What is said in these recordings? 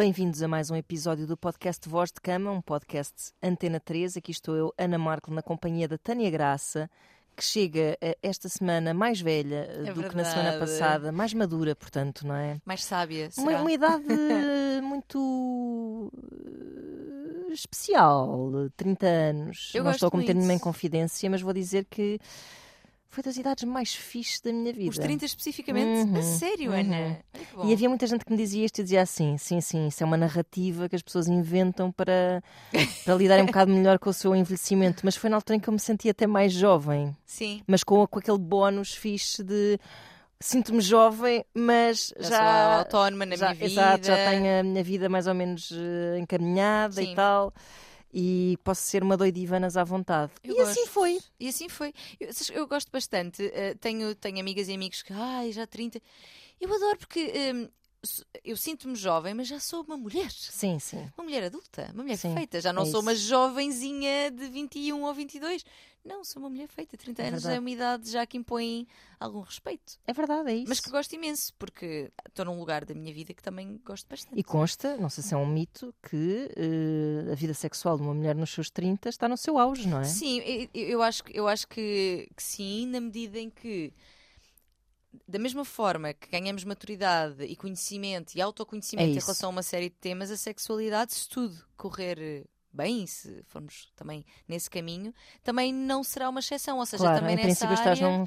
Bem-vindos a mais um episódio do podcast Voz de Cama, um podcast Antena 3. Aqui estou eu, Ana Marco, na companhia da Tânia Graça, que chega eh, esta semana mais velha eh, É do que na semana verdade. passada, mais madura, portanto, não é? Mais sábia, Uma, será? uma idade muito eh, especial, 30 anos. Eu não estou a cometer nenhuma inconfidência, mas vou dizer que foi das idades mais fixes da minha vida. Os 30 especificamente? Uhum, A sério, uhum. Ana? E havia muita gente que me dizia isto e dizia assim: sim, sim, isso é uma narrativa que as pessoas inventam para, para lidarem um bocado melhor com o seu envelhecimento. Mas foi na altura em que eu me sentia até mais jovem, Sim, mas com, com aquele bónus fixe de sinto-me jovem, mas já, já. autónoma na já, minha vida. Exato, já tenho a minha vida mais ou menos eh, encaminhada Sim. e tal. E posso ser uma doidivanas à vontade. Eu e assim gosto. foi. E assim foi. Eu, eu gosto bastante. eh, tenho, tenho amigas e amigos que, ai, já 30. Eu adoro porque hum, s- eu sinto-me jovem, mas já sou uma mulher. Sim, sim. Uma mulher adulta, uma mulher Sim, feita. Já não é sou uma isso. jovenzinha de 21 ou 22. Não, sou uma mulher feita. 30 É anos verdade. é uma idade já que impõe algum respeito. É verdade, é isso. Mas que gosto imenso, porque estou num lugar da minha vida que também gosto bastante. E consta, não sei se é um mito, que eh, a vida sexual de uma mulher nos seus 30 está no seu auge, não é? Sim, eu, eu acho, que- eu acho que, que sim, na medida em que, da mesma forma que ganhamos maturidade e conhecimento e autoconhecimento É em relação a uma série de temas, a sexualidade, se tudo correr bem, se formos também nesse caminho, também não será uma exceção. Ou seja, claro, também em nessa princípio estás área, num, num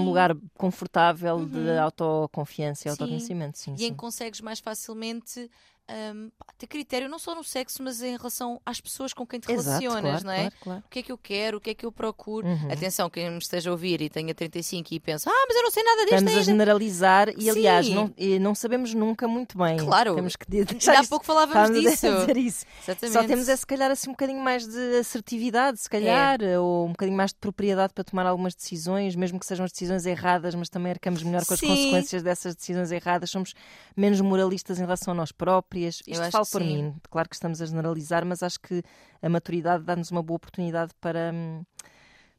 sim. lugar confortável de Uhum. autoconfiança e Sim. autoconhecimento. Sim, e sim. em que consegues mais facilmente hum, pá, ter critério, não só no sexo, mas em relação às pessoas com quem te Exato, relacionas, claro, não é? claro, claro. O que é que eu quero, o que é que eu procuro. Uhum. Atenção, quem me esteja a ouvir e tenha 35 e pensa, ah, mas eu não sei nada disto Estamos a generalizar e, aliás, não, e não sabemos nunca muito bem. Claro. Temos que deixar há pouco falávamos disso. isso. Exatamente. Só temos é se calhar assim um bocadinho mais de assertividade, se calhar, ou um bocadinho mais de propriedade para tomar algumas decisões, mesmo que sejam as decisões erradas, mas também arcamos melhor com as Sim. consequências dessas decisões erradas, somos menos moralistas em relação a nós próprias. Isto falo por sim. mim, claro que estamos a generalizar, mas acho que a maturidade dá-nos uma boa oportunidade para. hum,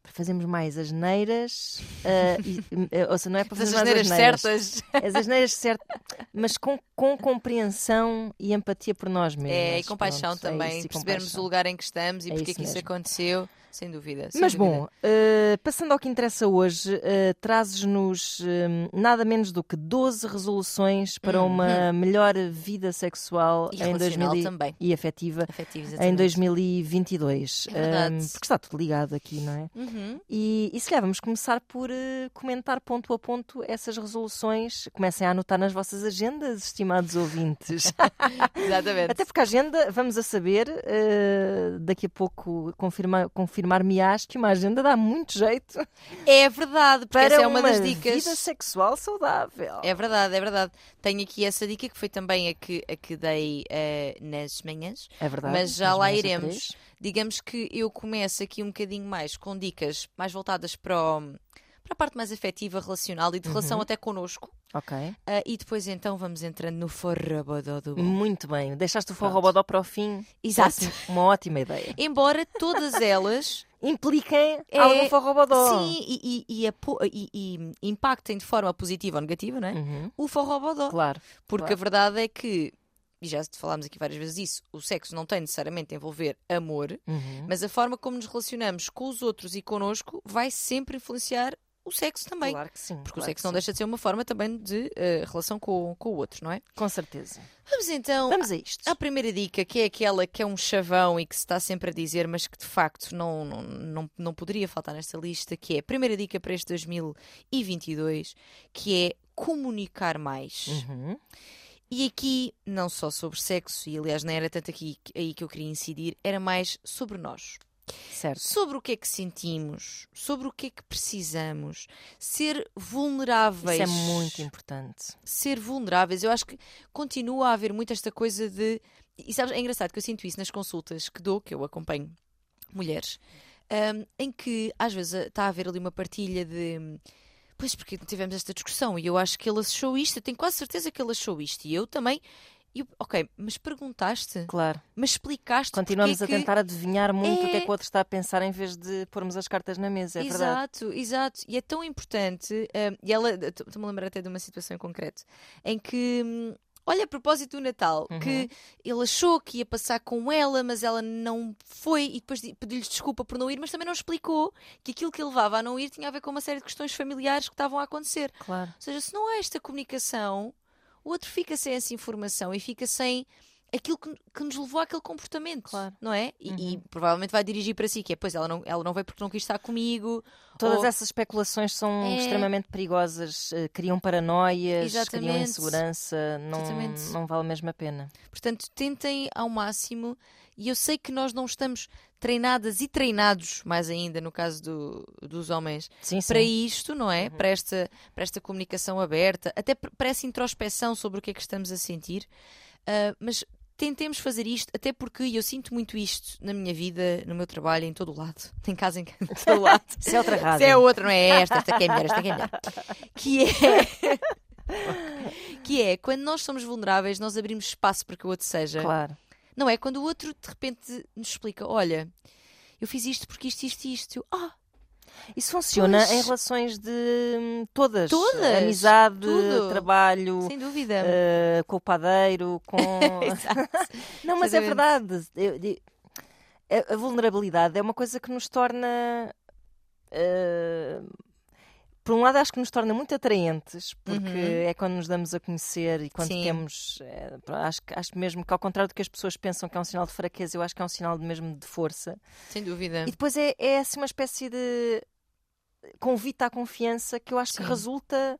para fazermos mais asneiras, ah, e, eh, ou seja, não é para fazer asneiras asneiras, certas. as asneiras certas, mas com, com compreensão e empatia por nós mesmos. É, e compaixão Pronto, é também. isso, e percebermos compaixão. o lugar em que estamos e É porque é isso que isso aconteceu, sem dúvida. sem Mas dúvida. bom, eh, passando ao que interessa hoje, eh, trazes-nos eh, nada menos do que 12 resoluções para uma melhor vida sexual Uhum. E em relacional 2000 também. e afetiva Afetivos, em exatamente. 2022. É verdade. Eh, porque está tudo ligado aqui, não é? Uhum. E, e se calhar vamos começar por comentar ponto a ponto essas resoluções. Comecem a anotar nas vossas agendas, estimados ouvintes. Exatamente. Até porque a agenda, vamos a saber, daqui a pouco confirma- confirmar-me-ás que uma agenda dá muito jeito É verdade, porque para essa é uma, das vida dicas. sexual saudável. É verdade, é verdade. Tenho aqui essa dica que foi também a que, a que dei eh, nas manhãs. É verdade. Mas já lá iremos. Digamos que eu começo aqui um bocadinho mais com dicas mais voltadas para, o- para a parte mais afetiva, relacional e de relação Uhum. até connosco. Ok. Ah, e depois então vamos entrando no forrabodó do bom. Muito bem. Deixaste o forrobodó para o fim. Exato. Uma ótima ideia. Embora todas elas Impliquem É, algum forrobodó. sim e, e, e e- impactem de forma positiva ou negativa, não é? Uhum. O forrobodó. Claro. Porque claro. a verdade é que, e já falámos aqui várias vezes isso, o sexo não tem necessariamente a envolver amor, Uhum. mas a forma como nos relacionamos com os outros e connosco vai sempre influenciar o sexo também. Claro que sim. Porque claro o sexo não deixa de ser uma forma também de eh, relação com, com o outro, não é? Com certeza. Vamos então Vamos a isto. à primeira dica, que é aquela que é um chavão e que se está sempre a dizer, mas que de facto não, não, não, não poderia faltar nesta lista, que é a primeira dica para este 2022, que é comunicar mais. Uhum. E aqui, não só sobre sexo, e aliás não era tanto aqui aí que eu queria incidir, era mais sobre nós. Certo. Sobre o que é que sentimos, sobre o que é que precisamos, ser vulneráveis. Isso é muito importante. Ser vulneráveis. Eu acho que continua a haver muito esta coisa de. E sabes, é engraçado que eu sinto isso nas consultas que dou, que eu acompanho mulheres, hum, em que às vezes está a haver ali uma partilha de. Pois, porque tivemos esta discussão e eu acho que ele achou isto, eu tenho quase certeza que ele achou isto. E eu também. E ok, mas perguntaste? Claro. Mas explicaste Continuamos porque a é que- tentar adivinhar muito o que é É. que o outro está a pensar em vez de pormos as cartas na mesa, é verdade. exato, exato. E é tão importante. hum, e ela, estou-me a lembrar até de uma situação em concreto, em que hum, Olha, a propósito do Natal, Uhum. que ele achou que ia passar com ela, mas ela não foi e depois di- pediu-lhe desculpa por não ir, mas também não explicou que aquilo que ele levava a não ir tinha a ver com uma série de questões familiares que estavam a acontecer. Claro. Ou seja, se não há esta comunicação, o outro fica sem essa informação e fica sem aquilo que, que nos levou àquele comportamento, Claro. não é? E, Uhum. e provavelmente vai dirigir para si, que é, pois ela não, ela não veio porque não quis estar comigo. Todas ou- essas especulações são É. extremamente perigosas, eh, criam paranoias, criam Exatamente. insegurança, não, Exatamente. não vale mesmo a pena. Portanto, tentem ao máximo, e eu sei que nós não estamos treinadas e treinados, mais ainda no caso do- dos homens, Sim, sim. para isto, não é? Uhum. Para, esta, para esta comunicação aberta, até para essa introspeção sobre o que é que estamos a sentir. Ah, mas tentemos fazer isto, até porque eu sinto muito isto na minha vida, no meu trabalho, em todo o lado. Tem casa em em todo lado. Isso é outra Se rádio. é outra, não é esta, esta que é melhor, esta que é melhor. Que é. que é quando nós somos vulneráveis, nós abrimos espaço para que o outro seja. Claro. Não é? Quando o outro de repente nos explica: olha, eu fiz isto porque isto, isto, isto. Eu, Ah, Isso funciona Pois. em relações de hum, todas. Todas, Amizade, tudo. trabalho, sem dúvida. eh, com o padeiro, com. Não, mas é Exatamente. verdade. Eu- eu- a, vulnerabilidade é uma coisa que nos torna. eh, por um lado, acho que nos torna muito atraentes, porque Uhum. é quando nos damos a conhecer e quando Sim. temos. eh, acho, que- acho mesmo que, ao contrário do que as pessoas pensam que é um sinal de fraqueza, eu acho que é um sinal mesmo de força. Sem dúvida. E depois é, é assim uma espécie de convite à confiança que eu acho que Sim. resulta.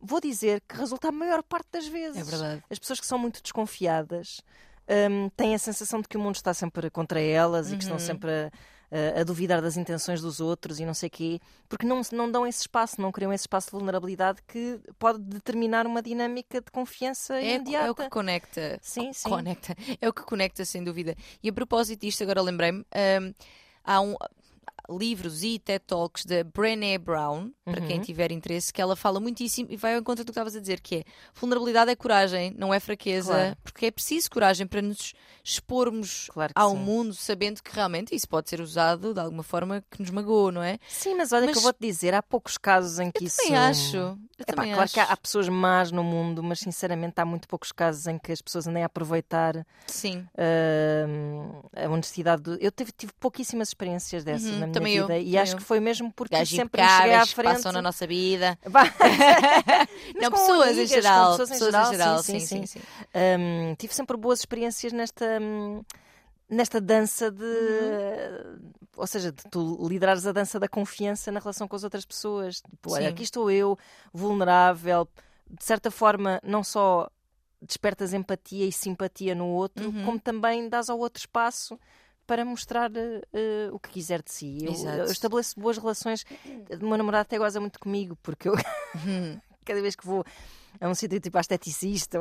Vou dizer que resulta a maior parte das vezes. É verdade. As pessoas que são muito desconfiadas hum, têm a sensação de que o mundo está sempre contra elas e que estão Uhum. sempre a, a- a duvidar das intenções dos outros e não sei o quê, porque não, não dão esse espaço, não criam esse espaço de vulnerabilidade que pode determinar uma dinâmica de confiança É, imediata. é o que conecta. Sim, sim. Conecta. É o que conecta, sem dúvida. E a propósito disto, agora lembrei-me, hum, há um. Livros e TED Talks da Brené Brown, para quem Uhum. tiver interesse, que ela fala muitíssimo e vai ao encontro do que estavas a dizer, que é vulnerabilidade é coragem, não é fraqueza, Claro. porque é preciso coragem para nos expormos Claro ao sim. mundo, sabendo que realmente isso pode ser usado de alguma forma que nos magoou, não é? Sim, mas olha Mas- que eu vou-te dizer, há poucos casos em que Eu isso... também acho. Eu Epá, também claro acho. que há, há pessoas más no mundo, mas sinceramente há muito poucos casos em que as pessoas andem a aproveitar Sim. hum, a honestidade. do- Eu tive, tive pouquíssimas experiências dessas Uhum, na minha também eu, vida e acho eu. que foi mesmo porque Gajos sempre cheguei à frente. passam na nossa vida. Não, pessoas em amigas, com geral. pessoas em geral, sim, sim, sim. Hum, tive sempre boas experiências nesta, hum, nesta dança de. Uhum. Ou seja, de tu liderares a dança da confiança na relação com as outras pessoas. Tipo, olha, Sim. aqui estou eu, vulnerável, de certa forma, não só despertas empatia e simpatia no outro, Uhum. como também dás ao outro espaço para mostrar eh, o que quiser de si. Eu, eu estabeleço boas relações. O meu namorado até goza muito comigo, porque eu Uhum. cada vez que vou a um sítio tipo esteticista,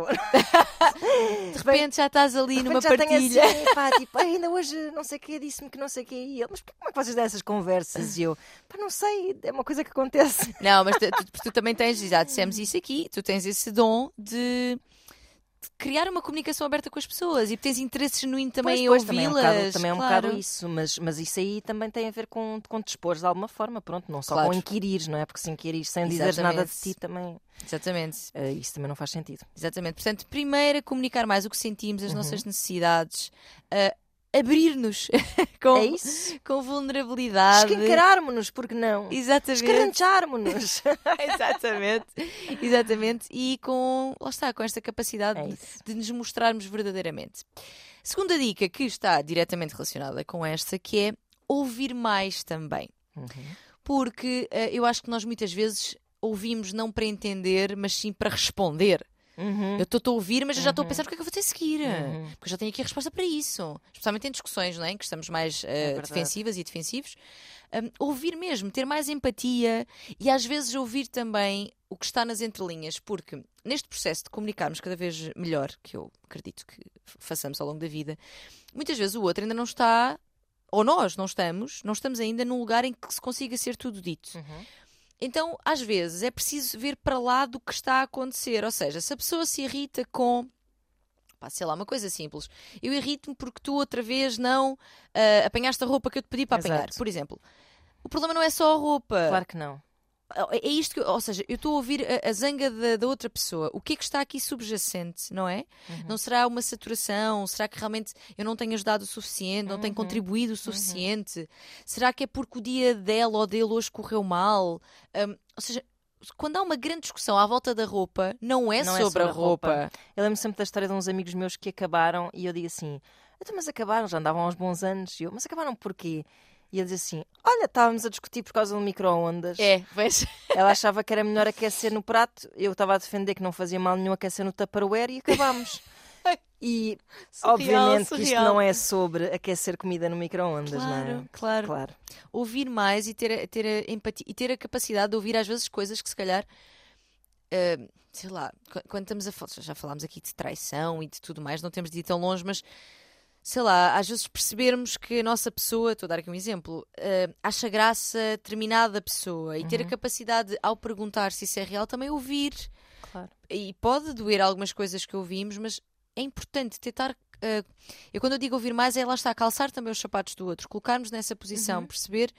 De repente já estás ali numa partilha. assim, pá, tipo, "Ai, ainda hoje não sei o que disse-me que não sei o que e ele, mas porquê- como é que vocês dão essas conversas? E eu, pá, não sei, é uma coisa que acontece. Não, mas tu, tu- tu também tens, já dissemos isso aqui, tu tens esse dom de criar uma comunicação aberta com as pessoas e tens interesse genuíno também Pois, em pois, também é um ouvi-las. bocado, também é um claro. bocado isso, mas, mas isso aí também tem a ver com, com expores de alguma forma, pronto, não só Claro. com inquirires, não é? Porque se inquirires sem dizeres nada de ti também, Exatamente, eh, isso também não faz sentido. exatamente. Portanto, primeiro comunicar mais o que sentimos, as Uhum. nossas necessidades, ah, abrir-nos com, É com vulnerabilidade. Escancararmos-nos, porque não? Exatamente. Escarranjar-nos. exatamente, exatamente, e com, lá está, com esta capacidade É de, de nos mostrarmos verdadeiramente. Segunda dica que está diretamente relacionada com esta, que é ouvir mais também. Uhum. Porque eh, eu acho que nós muitas vezes ouvimos não para entender, mas sim para responder. Uhum. Eu estou a ouvir, mas eu já estou a Uhum. pensar o que é que eu vou ter a seguir. Uhum. Porque eu já tenho aqui a resposta para isso. Especialmente em discussões, não é? Em que estamos mais verdade. defensivas e defensivos. Um, ouvir mesmo, ter mais empatia e às vezes ouvir também o que está nas entrelinhas, porque neste processo de comunicarmos cada vez melhor, que eu acredito que façamos ao longo da vida, muitas vezes o outro ainda não está, ou nós não estamos, não estamos ainda num lugar em que se consiga ser tudo dito. Uhum. Então, às vezes, é preciso ver para lá do que está a acontecer. Ou seja, se a pessoa se irrita com. Pá, sei lá, uma coisa simples. Eu irrito-me porque tu outra vez não ah, apanhaste a roupa que eu te pedi para apanhar. Exato. Por exemplo. O problema não é só a roupa. Claro que não. É isto que, ou seja, eu estou a ouvir a, a zanga da, da outra pessoa. O que é que está aqui subjacente, não é? Uhum. Não será uma saturação? Será que realmente eu não tenho ajudado o suficiente? Não Uhum. tenho contribuído o suficiente? Será que é porque o dia dela ou dele hoje correu mal? Hum, ou seja, quando há uma grande discussão à volta da roupa, não é, Não é sobre, sobre a roupa. roupa. Eu lembro sempre da história de uns amigos meus que acabaram e eu digo assim: então, mas acabaram, já andavam uns bons anos. E eu, mas acabaram porquê? E ele diz assim: Olha, estávamos a discutir por causa do micro-ondas. É, vês? Ela achava que era melhor aquecer no prato, eu estava a defender que não fazia mal nenhum aquecer no Tupperware e acabámos. E Surreal, obviamente que isto surreal. não é sobre aquecer comida no micro-ondas, não é? Claro, claro. Claro. Ouvir mais e ter, a- ter a empatia e ter a capacidade de ouvir às vezes coisas que se calhar. ah, sei lá, qu- quando estamos a falar, já falámos aqui de traição e de tudo mais, não temos de ir tão longe, mas sei lá, às vezes percebermos que a nossa pessoa, estou a dar aqui um exemplo, ah, acha graça a determinada pessoa e ter a capacidade, ao perguntar se isso é real, também ouvir. Claro. E pode doer algumas coisas que ouvimos, mas é importante tentar. ah, eu, quando eu digo ouvir mais, é lá está, calçar também os sapatos do outro, colocarmos nessa posição, perceber,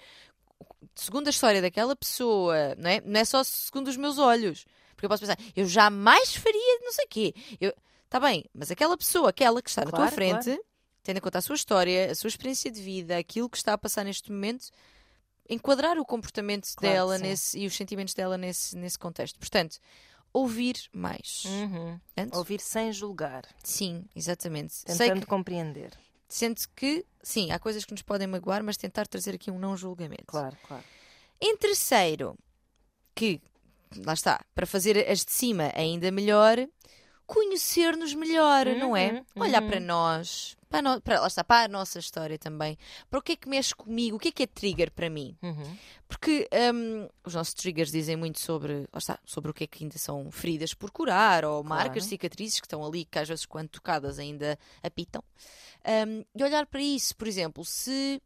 segundo a história daquela pessoa, não é? Não é só segundo os meus olhos. Porque eu posso pensar, eu jamais faria não sei o quê. Eu, tá bem, mas aquela pessoa, aquela que está na tua Claro, frente, tendo em conta a sua história, a sua experiência de vida, aquilo que está a passar neste momento, enquadrar o comportamento Claro dela nesse, e os sentimentos dela nesse, nesse contexto. Portanto, ouvir mais. Uhum. Ouvir sem julgar, Sim, exatamente. Tentando que, compreender. sente que, sim, há coisas que nos podem magoar, mas tentar trazer aqui um não julgamento. Claro, claro. Em terceiro, que, lá está, para fazer as de cima ainda melhor, conhecer-nos melhor, não é? Uhum, Olhar uhum. para nós, para, no- para- lá está, para a nossa história também. Para o que é que mexe comigo, o que é que é trigger para mim? Uhum. Porque hum, os nossos triggers dizem muito sobre, lá está, sobre o que é que ainda são feridas por curar, ou marcas, cicatrizes que estão ali, que às vezes, quando tocadas, ainda apitam. Hum, e olhar para isso, por exemplo, se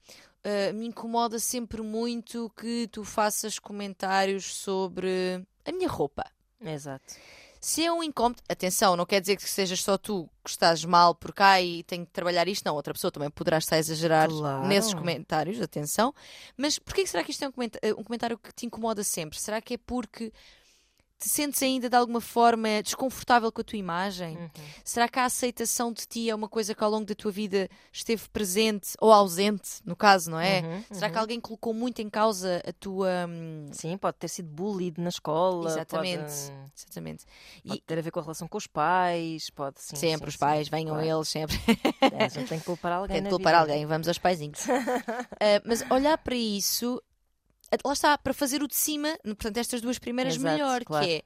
uh, me incomoda sempre muito que tu faças comentários sobre a minha roupa. Exato. Se é um incómodo, atenção, não quer dizer que sejas só tu que estás mal por cá e tenho que trabalhar isto, não. Outra pessoa também poderá estar a exagerar Claro. nesses comentários, atenção. Mas porquê será que isto é um comentário, um comentário que te incomoda sempre? Será que é porque te sentes ainda de alguma forma desconfortável com a tua imagem? Uhum. Será que a aceitação de ti é uma coisa que ao longo da tua vida esteve presente ou ausente, no caso, não é? Uhum, Será que alguém colocou muito em causa a tua. hum, Sim, pode ter sido bullied na escola. Exatamente. Pode, Exatamente. pode E ter a ver com a relação com os pais. Pode, sim, sempre sim, os pais, sim, venham claro. eles, sempre. É, a gente tem que culpar alguém. Tem na culpar vida. alguém, vamos aos paizinhos. Ah, mas olhar para isso, lá está, para fazer o de cima, portanto, estas duas primeiras Exato, melhor, claro. que é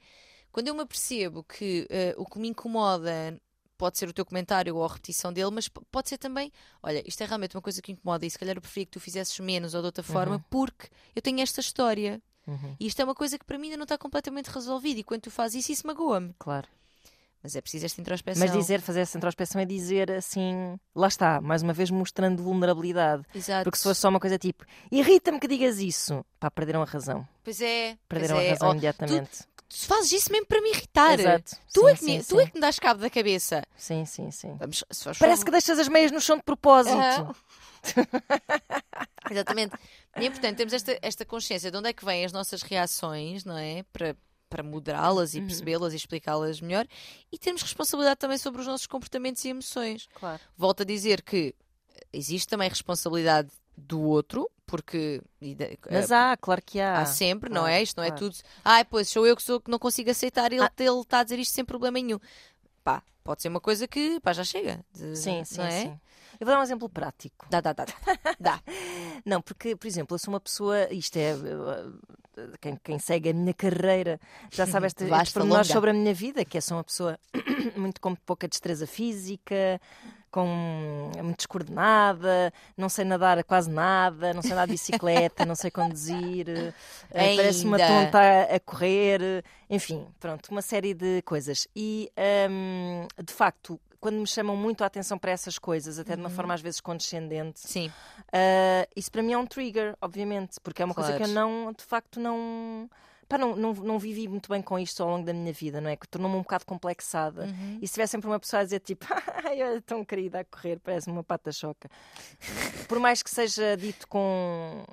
quando eu me apercebo que ah, o que me incomoda pode ser o teu comentário ou a repetição dele, mas pode ser também, olha, isto é realmente uma coisa que incomoda e se calhar eu preferia que tu fizesses menos ou de outra forma, porque eu tenho esta história. Uhum, E isto é uma coisa que para mim ainda não está completamente resolvida e quando tu fazes isso, isso magoa-me. claro. Mas é preciso esta introspeção. Mas dizer, fazer essa introspeção é dizer assim, lá está, mais uma vez mostrando vulnerabilidade. Exato. Porque se fosse só uma coisa tipo, irrita-me que digas isso, pá, perderam a razão. Pois é. pois Perderam é. a razão Oh, imediatamente. tu fazes isso mesmo para me irritar. Exato. Tu, sim, é que me, sim, tu é que me dás cabo da cabeça. Sim, sim, sim. Vamos, Parece que deixas as meias no chão de propósito. Aham. Exatamente. E é importante termos esta, esta consciência de onde é que vêm as nossas reações, não é? Para, para moderá-las Uhum. e percebê-las e explicá-las melhor. E termos responsabilidade também sobre os nossos comportamentos e emoções. Claro. Volto a dizer que existe também responsabilidade do outro, porque e de- Mas há, claro que há. Há sempre, não claro, é? Isto não é claro. tudo. Ai, pois sou eu que sou que não consigo aceitar ele Ah. ele está a dizer isto sem problema nenhum. Pá, pode ser uma coisa que pá, já chega. Sim, sim, não é? sim. Eu vou dar um exemplo prático. Dá, dá, dá, dá. dá. Não, porque, por exemplo, eu sou uma pessoa, isto é, uh, quem, quem segue a minha carreira já sabe estes pormenores longa. sobre a minha vida, que eu sou uma pessoa muito com pouca destreza física, com muito descoordenada, não sei nadar quase nada, não sei andar de bicicleta, não sei conduzir, uh, parece uma tonta a, a correr, enfim, pronto, uma série de coisas. E, um, de facto, quando me chamam muito a atenção para essas coisas, até de uma forma às vezes condescendente, Sim, Uh, isso para mim é um trigger, obviamente, porque é uma coisa que eu Claro. não, de facto, não. Pá, não, não, não vivi muito bem com isto ao longo da minha vida, não é? Que tornou-me um bocado complexada. Uhum. E se tiver sempre uma pessoa a dizer tipo, ai, olha, tão querida a correr, parece-me uma pata choca. Por mais que seja dito com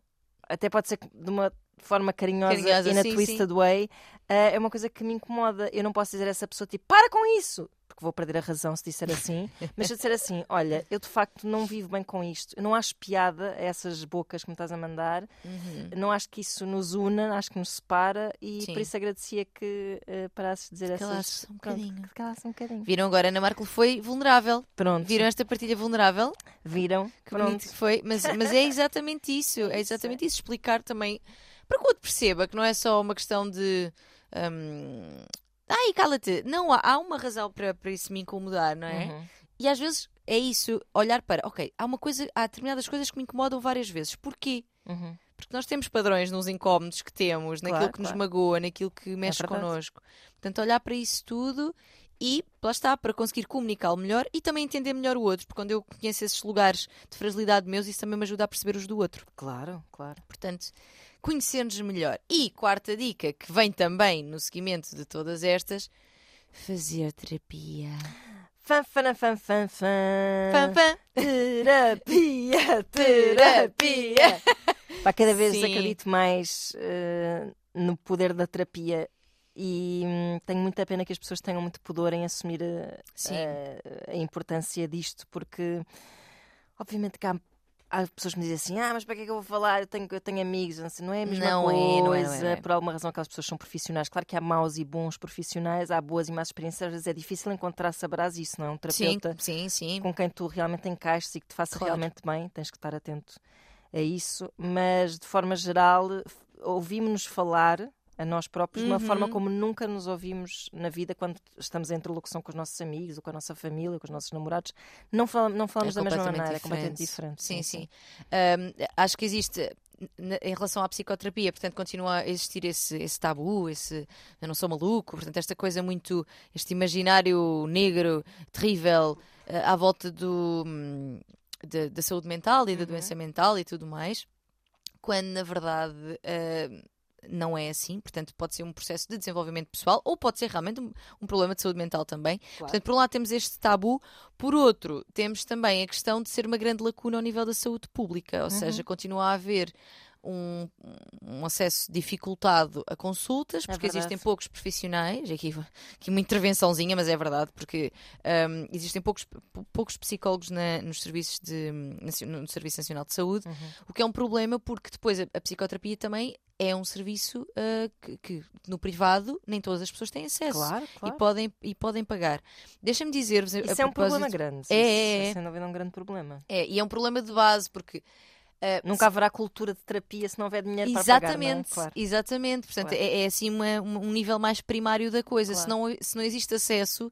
até pode ser de uma forma carinhosa, Carinhosa, e na sim, twisted way, eh, é uma coisa que me incomoda. Eu não posso dizer a essa pessoa tipo, para com isso! Porque vou perder a razão se disser assim. Mas se eu disser assim, olha, eu de facto não vivo bem com isto, eu não acho piada a essas bocas que me estás a mandar, Uhum. não acho que isso nos una, acho que nos separa e Sim. por isso agradecia que uh, parasses de dizer essas... calasses um Pronto, bocadinho. que um bocadinho. Viram agora, Ana Marco foi vulnerável. Pronto, Viram esta partilha vulnerável? viram, Que pronto. bonito que foi. Mas, mas é exatamente isso. É exatamente isso. Explicar também para que o outro perceba que não é só uma questão de. hum, Ai, cala-te. Não, há, há uma razão para, para isso me incomodar, não é? Uhum. E às vezes é isso, olhar para, ok, há uma coisa, há determinadas coisas que me incomodam várias vezes. Porquê? Uhum. Porque nós temos padrões nos incómodos que temos, naquilo Claro, que nos claro. magoa, naquilo que mexe verdade. connosco. Portanto, olhar para isso tudo e lá está, para conseguir comunicá-lo melhor e também entender melhor o outro. Porque quando eu conheço esses lugares de fragilidade meus, isso também me ajuda a perceber os do outro. Claro, claro. Portanto, conhecer-nos melhor. E quarta dica, que vem também no seguimento de todas estas, fazer terapia. Fã, fã, fã, fã, fã. Pam, pam. Terapia, terapia. Pá, cada vez Sim. acredito mais eh, no poder da terapia e hum, tenho muita pena que as pessoas tenham muito pudor em assumir eh, Sim. eh, a importância disto, porque obviamente que há, há pessoas que me dizem assim: ah, mas para que é que eu vou falar? Eu tenho, eu tenho amigos, não, sei, não é a mesma Não coisa. é, não é, não é, não é. Por alguma razão, aquelas pessoas são profissionais. Claro que há maus e bons profissionais, há boas e más experiências, às vezes é difícil encontrar, saberás isso, não é? Um Sim, terapeuta sim, sim. com quem tu realmente encaixes e que te faça Claro. realmente bem, tens que estar atento a isso, mas de forma geral ouvimos-nos falar a nós próprios de uma Uhum. forma como nunca nos ouvimos na vida quando estamos em interlocução com os nossos amigos, ou com a nossa família, com os nossos namorados. Não, fala- não falamos É da mesma maneira, é completamente diferente. Sim, sim. Ahm, acho que existe. Em relação à psicoterapia, portanto, continua a existir esse, esse tabu, esse eu não sou maluco, portanto, esta coisa muito, este imaginário negro, terrível, eh, à volta do, hum, da, da saúde mental e da Uhum. doença mental e tudo mais, quando na verdade eh, não é assim, portanto, pode ser um processo de desenvolvimento pessoal ou pode ser realmente um, um problema de saúde mental também. Portanto, por um lado temos este tabu, por outro, temos também a questão de ser uma grande lacuna ao nível da saúde pública, ou seja, continua a haver um, um acesso dificultado a consultas, É porque verdade. existem poucos profissionais, aqui, aqui uma intervençãozinha, mas é verdade, porque hum, existem poucos, poucos psicólogos na- nos serviços de, no Serviço Nacional de Saúde, Uhum. o que é um problema porque depois a, a psicoterapia também é um serviço ah, que, que no privado nem todas as pessoas têm acesso Claro, e, claro. podem, e podem pagar. Deixa-me dizer-vos. a Isso é um problema grande. É, isso é, é. sem dúvida um grande problema. É, e é um problema de base porque. Ah, Nunca haverá cultura de terapia se não houver dinheiro para pagar. não é? Exatamente, Claro. exatamente. Portanto, Claro. é, é assim uma- um nível mais primário da coisa. Se, não, se não existe acesso,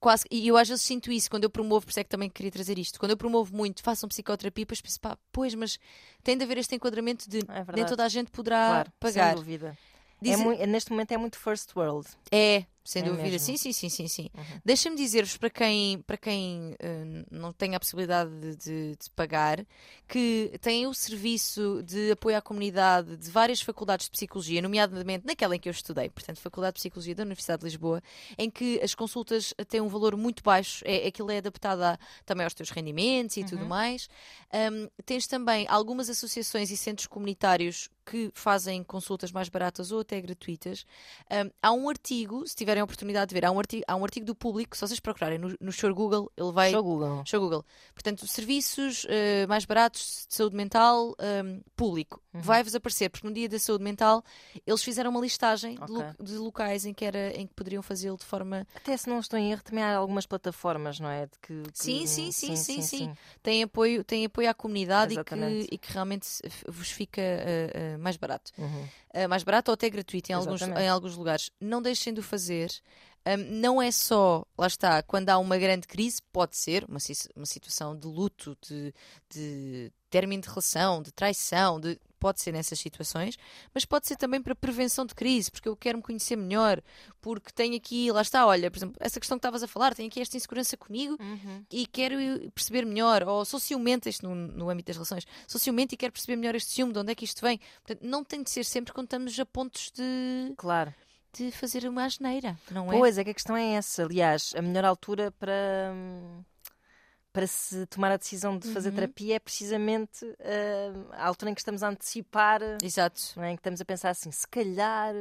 quase. E eu às vezes sinto isso quando eu promovo, por isso é que também queria trazer isto. Quando eu promovo muito, façam psicoterapia, depois penso, pá, pois, mas tem de haver este enquadramento de É nem toda a gente poderá Claro, pagar. sem dúvida. É Dizer- mui- neste momento é muito first world. É, sem É dúvida. mesmo. Sim, sim, sim, sim, sim. Uhum. Deixa-me dizer-vos para quem, para quem eh, não tem a possibilidade de, de- de pagar, que tem o serviço de apoio à comunidade de várias faculdades de psicologia, nomeadamente naquela em que eu estudei, portanto, Faculdade de Psicologia da Universidade de Lisboa, em que as consultas têm um valor muito baixo, é, aquilo é adaptado a- também aos teus rendimentos e tudo mais. Ahm, tens também algumas associações e centros comunitários que fazem consultas mais baratas ou até gratuitas. Um, há um artigo, se tiverem a oportunidade de ver, há um artigo, há um artigo do público, se vocês procurarem no, no Sure Google, ele vai. Show Google. Show Google. Portanto, serviços eh, mais baratos de saúde mental um, público. Uhum. Vai-vos aparecer, porque no dia da saúde mental eles fizeram uma listagem de, Ok. lo- de locais em que, era, em que poderiam fazê-lo de forma. Até se não estou em erro, também há algumas plataformas, não é? De que, que- Sim, sim, sim, sim, sim. Tem apoio, tem apoio à comunidade e que, e que realmente vos fica eh, eh, mais barato. Uhum. Uh, mais barato ou até gratuito em alguns, em alguns lugares. Não deixem de o fazer. Um, não é só, lá está, quando há uma grande crise, pode ser uma, uma situação de luto, de, de término de relação, de traição, de, pode ser nessas situações, mas pode ser também para prevenção de crise, porque eu quero me conhecer melhor, porque tenho aqui, lá está, olha, por exemplo, essa questão que estavas a falar, tenho aqui esta insegurança comigo Uhum. e quero perceber melhor, ou sou ciumenta, isto no, no âmbito das relações, sou ciumenta e quero perceber melhor este ciúme, de onde é que isto vem. Portanto, não tem de ser sempre quando estamos a pontos de, Claro. De fazer uma asneira, não é? Pois é que a questão é essa. Aliás, a melhor altura para, hum, para se tomar a decisão de fazer Uhum. terapia é precisamente ah, a altura em que estamos a antecipar, Exato. é? em que estamos a pensar assim, se calhar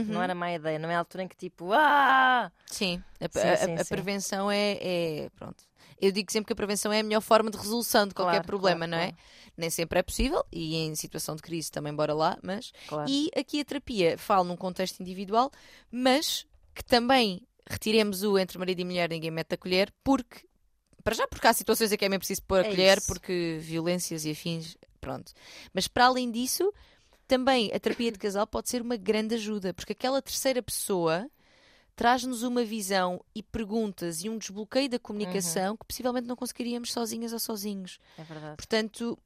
Uhum. não era má ideia, não é a altura em que tipo, ah! Sim, a, Sim, a- sim, a prevenção é, é- Pronto. Eu digo sempre que a prevenção é a melhor forma de resolução de qualquer Claro, problema, claro, não é? Nem sempre é possível e em situação de crise também bora lá, mas. Claro. E aqui a terapia fala num contexto individual, mas que também retiremos o entre marido e mulher, ninguém mete a colher, porque. Para já, porque há situações em que é mesmo preciso pôr a É colher, isso. porque violências e afins, pronto. Mas para além disso, também a terapia de casal pode ser uma grande ajuda, porque aquela terceira pessoa traz-nos uma visão e perguntas e um desbloqueio da comunicação que possivelmente não conseguiríamos sozinhas ou sozinhos. É verdade. Portanto,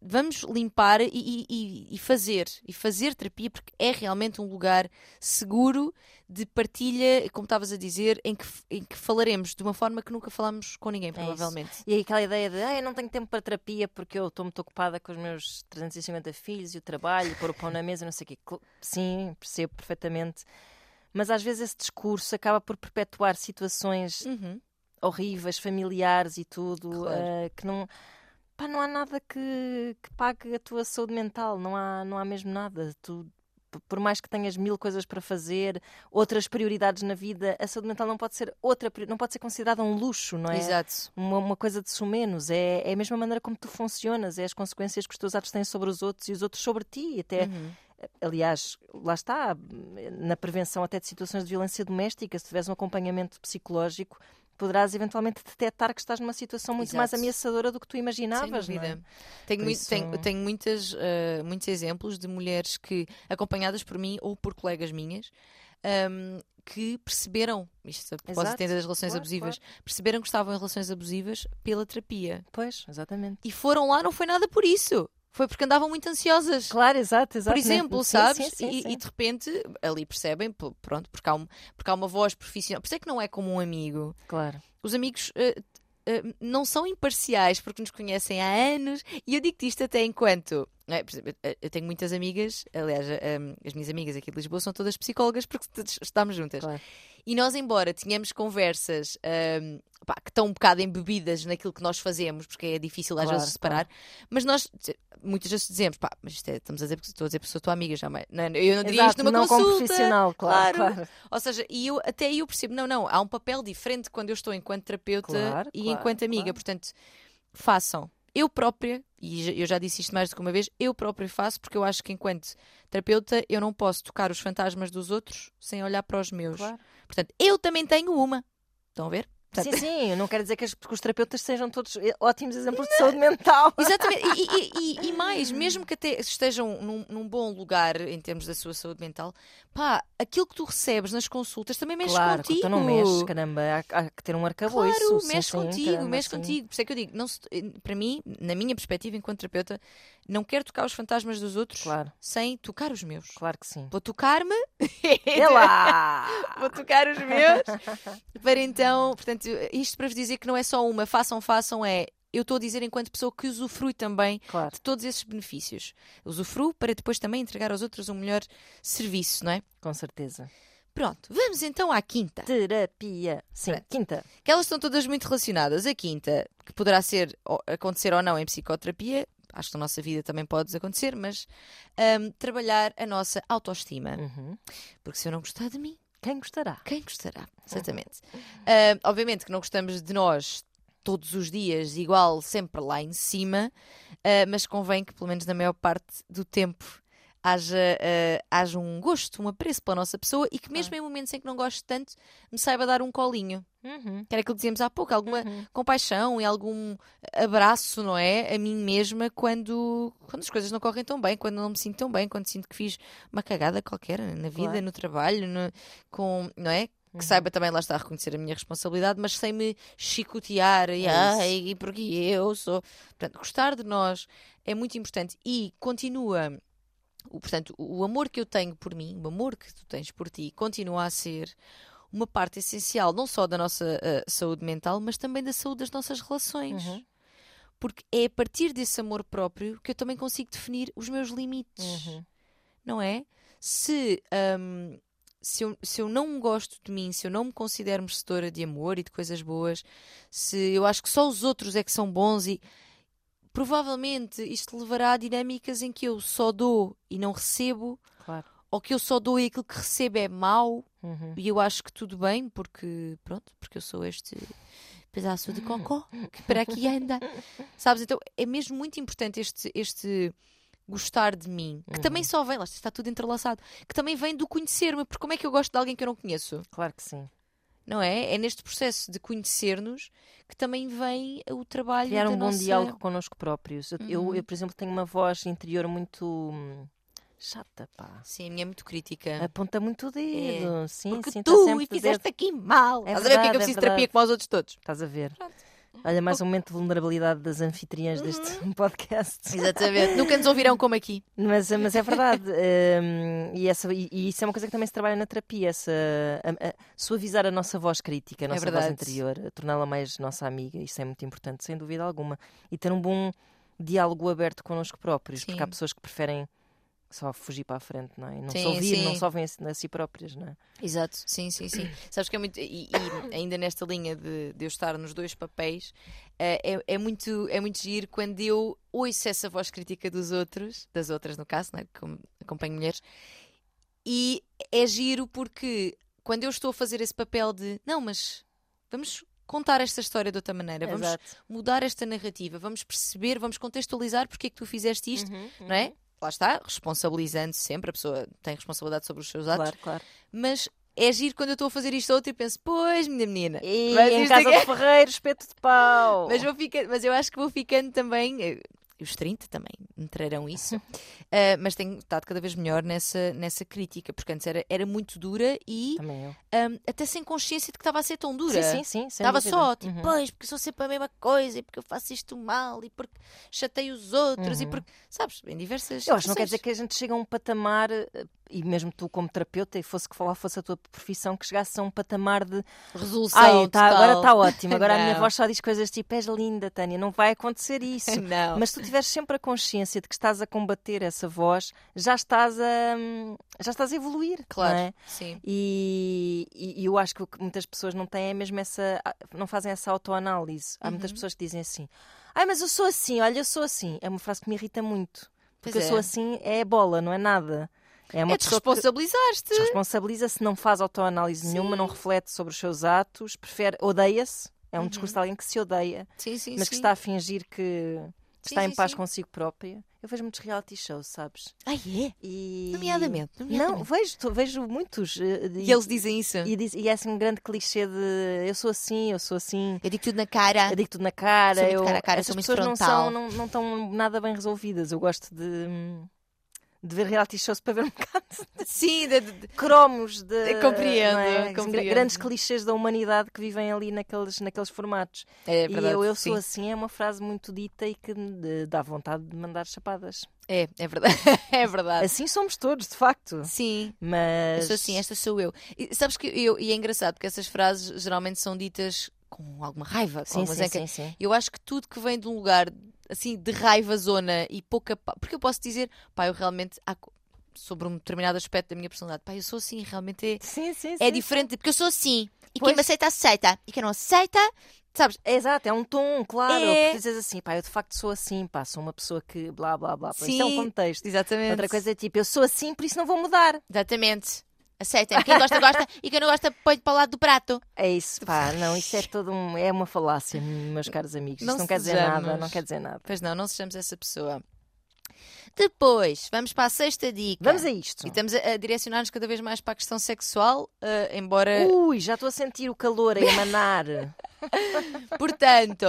vamos limpar e, e- e- e fazer. E fazer terapia, porque é realmente um lugar seguro de partilha, como estavas a dizer, em que, em que falaremos de uma forma que nunca falámos com ninguém, isso. provavelmente. E aí aquela ideia de ah, eu não tenho tempo para terapia porque eu estou muito ocupada com os meus 350 filhos e o trabalho, pôr o pão na mesa, não sei o quê. Sim, percebo perfeitamente. Mas às vezes esse discurso acaba por perpetuar situações Uhum. horríveis, familiares e tudo, Claro. eh, que não. Pá, não há nada que, que pague a tua saúde mental, não há, não há mesmo nada. Tu, por mais que tenhas mil coisas para fazer, outras prioridades na vida, a saúde mental não pode ser outra, não pode ser considerada um luxo, não é? Exato. uma, uma coisa de sumenos, é, é a mesma maneira como tu funcionas, é as consequências que os teus atos têm sobre os outros e os outros sobre ti. Até, Uhum. aliás, lá está, na prevenção até de situações de violência doméstica, se tiveres um acompanhamento psicológico, poderás eventualmente detectar que estás numa situação muito mais Exato. ameaçadora do que tu imaginavas. Sem é? dúvida. Tenho, Por mui- isso- tenho, tenho muitas, eh, muitos exemplos de mulheres que, acompanhadas por mim ou por colegas minhas, ahm, que perceberam, isto a propósito das relações Claro, abusivas, perceberam que estavam em relações abusivas pela terapia. Pois, exatamente. E foram lá, não foi nada por isso. Foi porque andavam muito ansiosas. Claro, exato, exato. Por exemplo, sim, sabes? Sim, sim, e, e de repente ali percebem, pronto, porque há, um- porque há uma voz profissional. Por isso é que não é como um amigo. Claro. Os amigos eh, eh, não são imparciais porque nos conhecem há anos. E eu digo-te isto até enquanto. é? Exemplo, eh, eu tenho muitas amigas, aliás, um, as minhas amigas aqui de Lisboa são todas psicólogas porque estamos juntas. Claro. E nós, embora tenhamos conversas um, pá, que estão um bocado embebidas naquilo que nós fazemos, porque é difícil às Claro, vezes separar, mas nós muitas vezes dizemos, pá, mas isto é, estamos a dizer porque estou a dizer porque sou tua amiga, jamais. Não, eu não diria Exato, isto numa não como consulta. profissional, claro. claro. claro. Ou seja, e eu, até aí eu percebo, não, não, há um papel diferente quando eu estou enquanto terapeuta Claro, e claro, enquanto amiga. claro. Portanto, façam. Eu própria, e eu já disse isto mais do que uma vez, eu própria faço porque eu acho que enquanto terapeuta eu não posso tocar os fantasmas dos outros sem olhar para os meus. Claro. Portanto, eu também tenho uma. Estão a ver? Sim, sim, não quero dizer que, as- que os terapeutas sejam todos eh, ótimos exemplos de saúde mental. Exatamente. E, e- e- e mais, mesmo que até estejam num, num bom lugar em termos da sua saúde mental, pá, aquilo que tu recebes nas consultas também mexe claro, contigo. tu não mexes, caramba, há, há que ter um arcabouço. Claro, mexe sim, contigo, caramba, mexe sim. contigo. Por isso é que eu digo, não se- para mim, na minha perspectiva enquanto terapeuta, não quero tocar os fantasmas dos outros Claro, sem tocar os meus. claro que sim. Vou tocar-me, É vou tocar os meus, para então, portanto, isto para vos dizer que não é só uma, façam, façam, é eu estou a dizer enquanto pessoa que usufrui também Claro, de todos esses benefícios. Usufruo para depois também entregar aos outros um melhor serviço, não é? com certeza. Pronto, vamos então à quinta. Terapia. Sim, Pronto. quinta. Que elas estão todas muito relacionadas. A quinta, que poderá ser acontecer ou não em psicoterapia, acho que na nossa vida também pode acontecer, mas hum, trabalhar a nossa autoestima. Uhum. Porque se eu não gostar de mim, Quem gostará? quem gostará? Exatamente. Hum, obviamente que não gostamos de nós todos os dias, igual, sempre lá em cima, ah, mas convém que, pelo menos na maior parte do tempo, haja, ah, haja um gosto, um apreço pela nossa pessoa e que, mesmo em momentos em que não gosto tanto, me saiba dar um colinho. Uhum. Que era aquilo que dizíamos há pouco, alguma Uhum. compaixão e algum abraço, não é? A mim mesma quando, quando as coisas não correm tão bem, quando não me sinto tão bem, quando sinto que fiz uma cagada qualquer na vida, Claro. no trabalho, no- com, não é? Que Uhum. saiba também lá está a reconhecer a minha responsabilidade, mas sem me chicotear e, É ai, e porque eu sou. Portanto, gostar de nós é muito importante e continua. O, portanto, o amor que eu tenho por mim, o amor que tu tens por ti, continua a ser uma parte essencial, não só da nossa ah, saúde mental, mas também da saúde das nossas relações. Uhum. Porque é a partir desse amor próprio que eu também consigo definir os meus limites Uhum. não é? Se hum, se eu, se eu não gosto de mim, se eu não me considero merecedora de amor e de coisas boas, se eu acho que só os outros é que são bons e provavelmente isto levará a dinâmicas em que eu só dou e não recebo, Claro. ou que eu só dou e aquilo que recebo é mau Uhum. e eu acho que tudo bem porque pronto, porque eu sou este pedaço de cocó que para aqui anda. Sabes? Então é mesmo muito importante este este gostar de mim, que também só vem, lá está tudo entrelaçado, que também vem do conhecer-me, porque como é que eu gosto de alguém que eu não conheço? Claro que sim. Não é? É neste processo de conhecer-nos que também vem o trabalho Criar um bom nossa... diálogo connosco próprios. Eu, eu- Uhum. eu, por exemplo, tenho uma voz interior muito hum, chata, pá. Sim, a minha é muito crítica. Aponta muito o dedo. Sim, Porque sim, tá tu e fizeste dedo. aqui mal. É Estás a ver porque é que eu é preciso de terapia como aos outros todos? Estás a ver? Pronto. Olha, mais um momento de vulnerabilidade das anfitriãs deste podcast. Exatamente. Nunca nos ouvirão como aqui. Mas, mas é verdade. hum, e, essa, e, e isso é uma coisa que também se trabalha na terapia, essa, a- a- suavizar a nossa voz crítica, a nossa voz verdade. interior, torná-la mais nossa amiga. Isso é muito importante, sem dúvida alguma. E ter um bom diálogo aberto connosco próprios, porque Sim. há pessoas que preferem só fugir para a frente, não é? E não se Sim, ouvir, não sim. se ouvem a si- próprias, não é? Exato, sim, sim, sim. Sabes que é muito. E, e ainda nesta linha de, de eu estar nos dois papéis, eh, é, é, muito, é muito giro quando eu ouço essa voz crítica dos outros, das outras no caso, né, como acompanho mulheres, e é giro porque quando eu estou a fazer esse papel de não, mas vamos contar esta história de outra maneira, vamos Exato. mudar esta narrativa, vamos perceber, vamos contextualizar porque é que tu fizeste isto, Uhum, não é? Lá está, responsabilizando sempre, a pessoa tem responsabilidade sobre os seus atos, Claro, claro. mas é giro quando eu estou a fazer isto outro e penso, pois, minha menina. E Mas em casa é- do Ferreiro, espeto de pau. Mas, vou ficar, mas eu acho que vou ficando também. Eh, Os 30 também me trarão isso. Eh, mas tenho estado cada vez melhor nessa, nessa crítica, porque antes era, era muito dura e ahm, até sem consciência de que estava a ser tão dura. Sim, sim, sim. Estava só, tipo, Uhum. pois, porque sou sempre a mesma coisa e porque eu faço isto mal e porque chatei os outros e Uhum. porque, sabes, em diversas. Eu acho que não quer dizer que a gente chegue a um patamar, eh, e mesmo tu como terapeuta, e fosse que falar fosse a tua profissão, que chegasse a um patamar de Resolução. ai, tá, agora está ótimo, agora a minha Não. voz só diz coisas tipo és linda, Tânia, não vai acontecer isso. Não. Mas tu tiveres sempre a consciência de que estás a combater essa voz, já estás a, já estás a evoluir. Claro, não é? sim. E, e- eu acho que o que muitas pessoas não têm é mesmo essa. não fazem essa autoanálise. Há Uhum. muitas pessoas que dizem assim: ai, mas eu sou assim, olha, eu sou assim. É uma frase que me irrita muito. Porque Pois eu sou é. assim, é bola, não é nada. É uma É te pessoa que responsabilizaste. responsabiliza-se, não faz autoanálise nenhuma, não reflete sobre os seus atos, prefere, odeia-se. É um discurso de alguém que se odeia, Sim, sim, mas que Uhum. está a fingir que está em paz consigo própria. Eu vejo muitos reality shows, sabes? Ah, é? E... Nomeadamente, Não, nomeadamente. vejo, tô- vejo muitos. eh, E eles dizem isso. e, e é assim um grande clichê de eu sou assim, eu sou assim, Eu digo tudo na cara. eu digo tudo na cara. Sou eu, cara a cara, essas sou muito pessoas não, frontal. são, não, não estão nada bem resolvidas. Eu gosto de, hum, de ver reality shows para ver um bocado Sim, de, de- de cromos, de Eu compreendo, é? compreendo. grandes clichês da humanidade que vivem ali naqueles, naqueles formatos. é e verdade. eu, eu sim. sou assim é uma frase muito dita e que dá vontade de mandar chapadas. É, é verdade. é verdade. Assim somos todos, de facto. Sim. Mas Eu assim, esta sou eu. E, sabes que eu, e é engraçado porque essas frases geralmente são ditas com alguma raiva. Sim, sim, sim, sim. Eu acho que tudo que vem de um lugar assim de raiva zona e pouca. Porque eu posso dizer, pá, eu realmente. há sobre um determinado aspecto da minha personalidade, pá, eu sou assim, realmente é, Sim, sim, é sim, diferente, porque eu sou assim. E Pois. quem me aceita, aceita. E quem não aceita, sabes? É Exato, é um tom, claro. É. Dizes assim, pá, eu de facto sou assim, pá, sou uma pessoa que blá blá blá. Isto é um Sim. contexto. Exatamente. Outra coisa é tipo, eu sou assim, por isso não vou mudar. Exatamente. Aceitem. Quem gosta, gosta. E quem não gosta, põe para o lado do prato. É isso, pá, não, isso é todo um, é uma falácia, meus caros amigos. Não Isto não quer dizer nada, não quer dizer nada. Pois não, não sejamos essa pessoa. Depois, vamos para a sexta dica. Vamos a isto. E estamos a, a direcionar-nos cada vez mais para a questão sexual, eh, embora. Ui, já estou a sentir o calor a emanar. Portanto,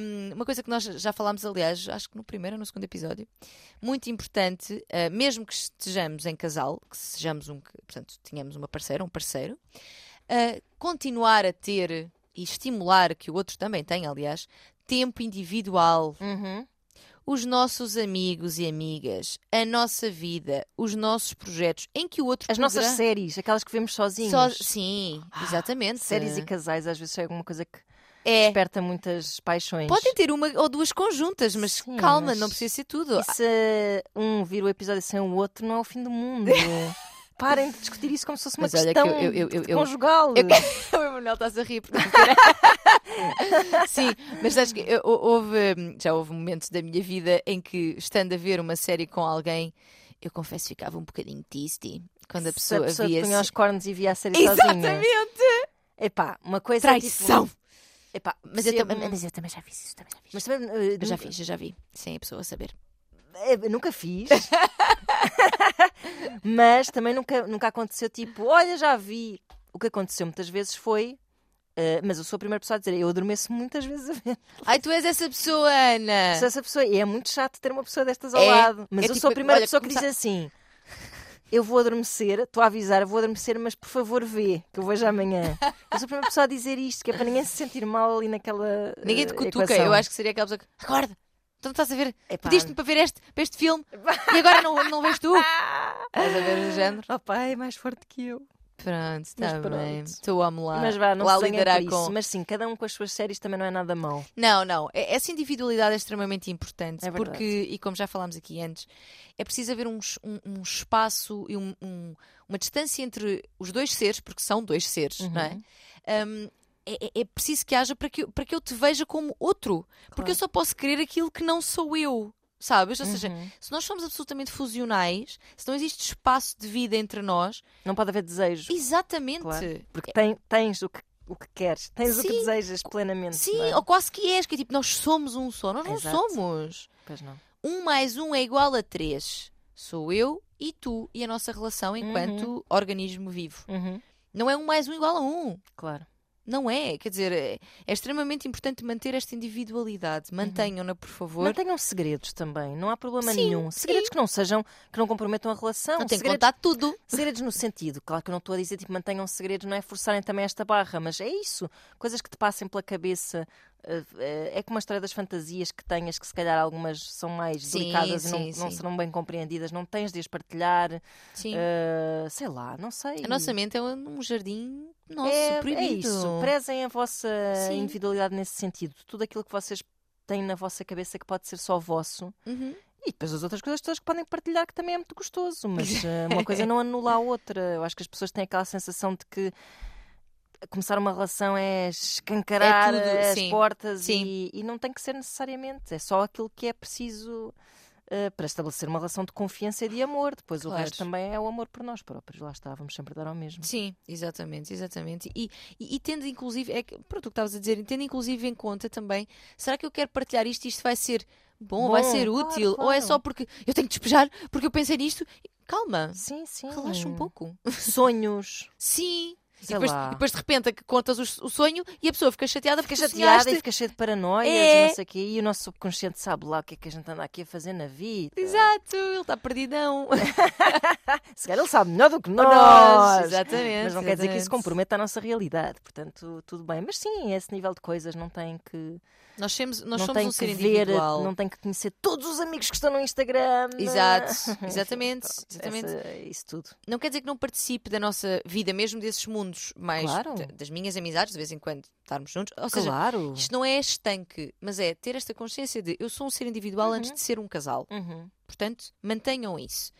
hum, uma coisa que nós já falámos, aliás, acho que no primeiro ou no segundo episódio, muito importante, eh, mesmo que estejamos em casal, que sejamos um, portanto, tenhamos uma parceira, um parceiro, eh, continuar a ter e estimular que o outro também tenha, aliás, tempo individual. Uhum. Os nossos amigos e amigas, a nossa vida, os nossos projetos, em que o outro As nossas poderá- séries, aquelas que vemos sozinhos. Só- Sim, exatamente. Séries e casais, às vezes é alguma coisa que é. desperta muitas paixões. Podem ter uma ou duas conjuntas, mas Sim, calma, mas não precisa ser tudo. E se um vir o episódio sem o outro, não é o fim do mundo. parem de discutir isso como se fosse uma Mas olha que questão eu- eu- eu- eu- conjugal. o Emanuel está-se a rir porque Sim, mas sabes que eu- houve, já houve momentos da minha vida em que, estando a ver uma série com alguém, eu confesso que ficava um bocadinho tisty quando a Se pessoa, a pessoa via punha os cornos e via a série sozinha. Exatamente! Epá, uma coisa é Traição! tipo... Epá, Mas eu, também, mas eu também já fiz isso, também já fiz. Mas também, eh, Eu já eu já vi, sem a pessoa saber. Eh, nunca fiz. mas também nunca, nunca aconteceu tipo, olha, já vi. O que aconteceu muitas vezes foi. eh, mas eu sou a primeira pessoa a dizer, eu adormeço muitas vezes a ver. Ai, tu és essa pessoa, Ana! Se essa pessoa, e é muito chato ter uma pessoa destas ao É, lado. Mas é eu tipo, sou a primeira olha, pessoa que diz assim: eu vou adormecer, estou a avisar, eu vou adormecer, mas por favor vê, que eu vejo amanhã. Eu sou a primeira pessoa a dizer isto, que é para ninguém se sentir mal ali naquela. Ninguém te eh, cutuca, equação. eu acho que seria aquela pessoa que. Acorda! Então estás a ver? Pediste-me para ver este, para este filme e agora não, não vês tu? Estás a ver o género? Oh, pá, é mais forte que eu. Pronto, está bem. Tu amo lá. Mas vá, não lá se lidará por isso. com. Mas sim, cada um com as suas séries também não é nada mau. Não, não. É- Essa individualidade é extremamente importante. É porque, e como já falámos aqui antes, é preciso haver um, um- um espaço e um- um- uma distância entre os dois seres, porque são dois seres, não é? Um, é, é- é preciso que haja para que, eu- para que eu te veja como outro. Porque eu só posso querer aquilo que não sou eu. Sabes? Ou seja, Uhum. se nós somos absolutamente fusionais, se não existe espaço de vida entre nós, Não pode haver desejo. exatamente. Claro. Porque tem- tens o que, o que queres, tens o que Sim. desejas plenamente. Sim, é? ou quase que és, que é tipo, nós somos um só. Nós não Exato. somos. Pois não. Um mais um é igual a três. Sou eu e tu e a nossa relação enquanto organismo vivo. Uhum. Não é um mais um igual a um. Claro. Não é. Quer dizer, é, é extremamente importante manter esta individualidade. Mantenham-na, por favor. Mantenham segredos também, não há problema Sim, nenhum. Segredos que não sejam, que não comprometam a relação. Não tem que segredos, contar tudo. segredos no sentido, claro que eu não estou a dizer tipo mantenham segredos, não é forçarem também esta barra, mas é isso. Coisas que te passem pela cabeça. eh, eh, É como a história das fantasias que tenhas, que se calhar algumas são mais Sim, delicadas e não, sim, não sim. serão bem compreendidas, não tens de as partilhar, Sim. eh, sei lá, não sei. A nossa mente é um jardim nosso, é, é proibido. isso, prezem a vossa Sim. individualidade nesse sentido. Tudo aquilo que vocês têm na vossa cabeça que pode ser só vosso. Uhum. E depois as outras coisas todas que podem partilhar que também é muito gostoso, mas eh, uma coisa não anula a outra. Eu acho que as pessoas têm aquela sensação de que começar uma relação é escancarar É tudo, as sim. portas Sim. E, e não tem que ser necessariamente. É só aquilo que é preciso eh, para estabelecer uma relação de confiança e de amor. Depois Claro. o resto também é o amor por nós próprios. Lá está, vamos sempre dar ao mesmo. Sim, exatamente, exatamente. E, e, e tendo inclusive, é que, pronto, o que estavas a dizer, tendo inclusive em conta também, será que eu quero partilhar isto e isto vai ser bom, vai Bom, ser claro, útil? Ou é claro. só porque eu tenho que despejar, porque eu pensei nisto? Calma, Sim, sim. relaxa um pouco. Sonhos. Sim. E Sei depois, lá. depois de repente contas o, o sonho e a pessoa fica chateada Fica chateada sonhaste. e fica cheia de paranoias É. e não sei o quê. E o nosso subconsciente sabe lá o que é que a gente anda aqui a fazer na vida. Exato, ele está perdidão. Se calhar ele sabe melhor do que nós. Nós, exatamente. Mas não quer dizer que isso exatamente. comprometa a nossa realidade. Portanto, tudo bem. Mas sim, esse nível de coisas não tem que. Nós, somos, nós não somos um que ser ver, individual. não tem que conhecer todos os amigos que estão no Instagram. Exato, exatamente, exatamente. essa- isso tudo. Não quer dizer que não participe da nossa vida, mesmo desses mundos mais Claro. da- das minhas amizades, de vez em quando estarmos juntos. Ou seja, Claro. isto não é estanque, mas é ter esta consciência de eu sou um ser individual antes de ser um casal. Uhum. Portanto, mantenham isso.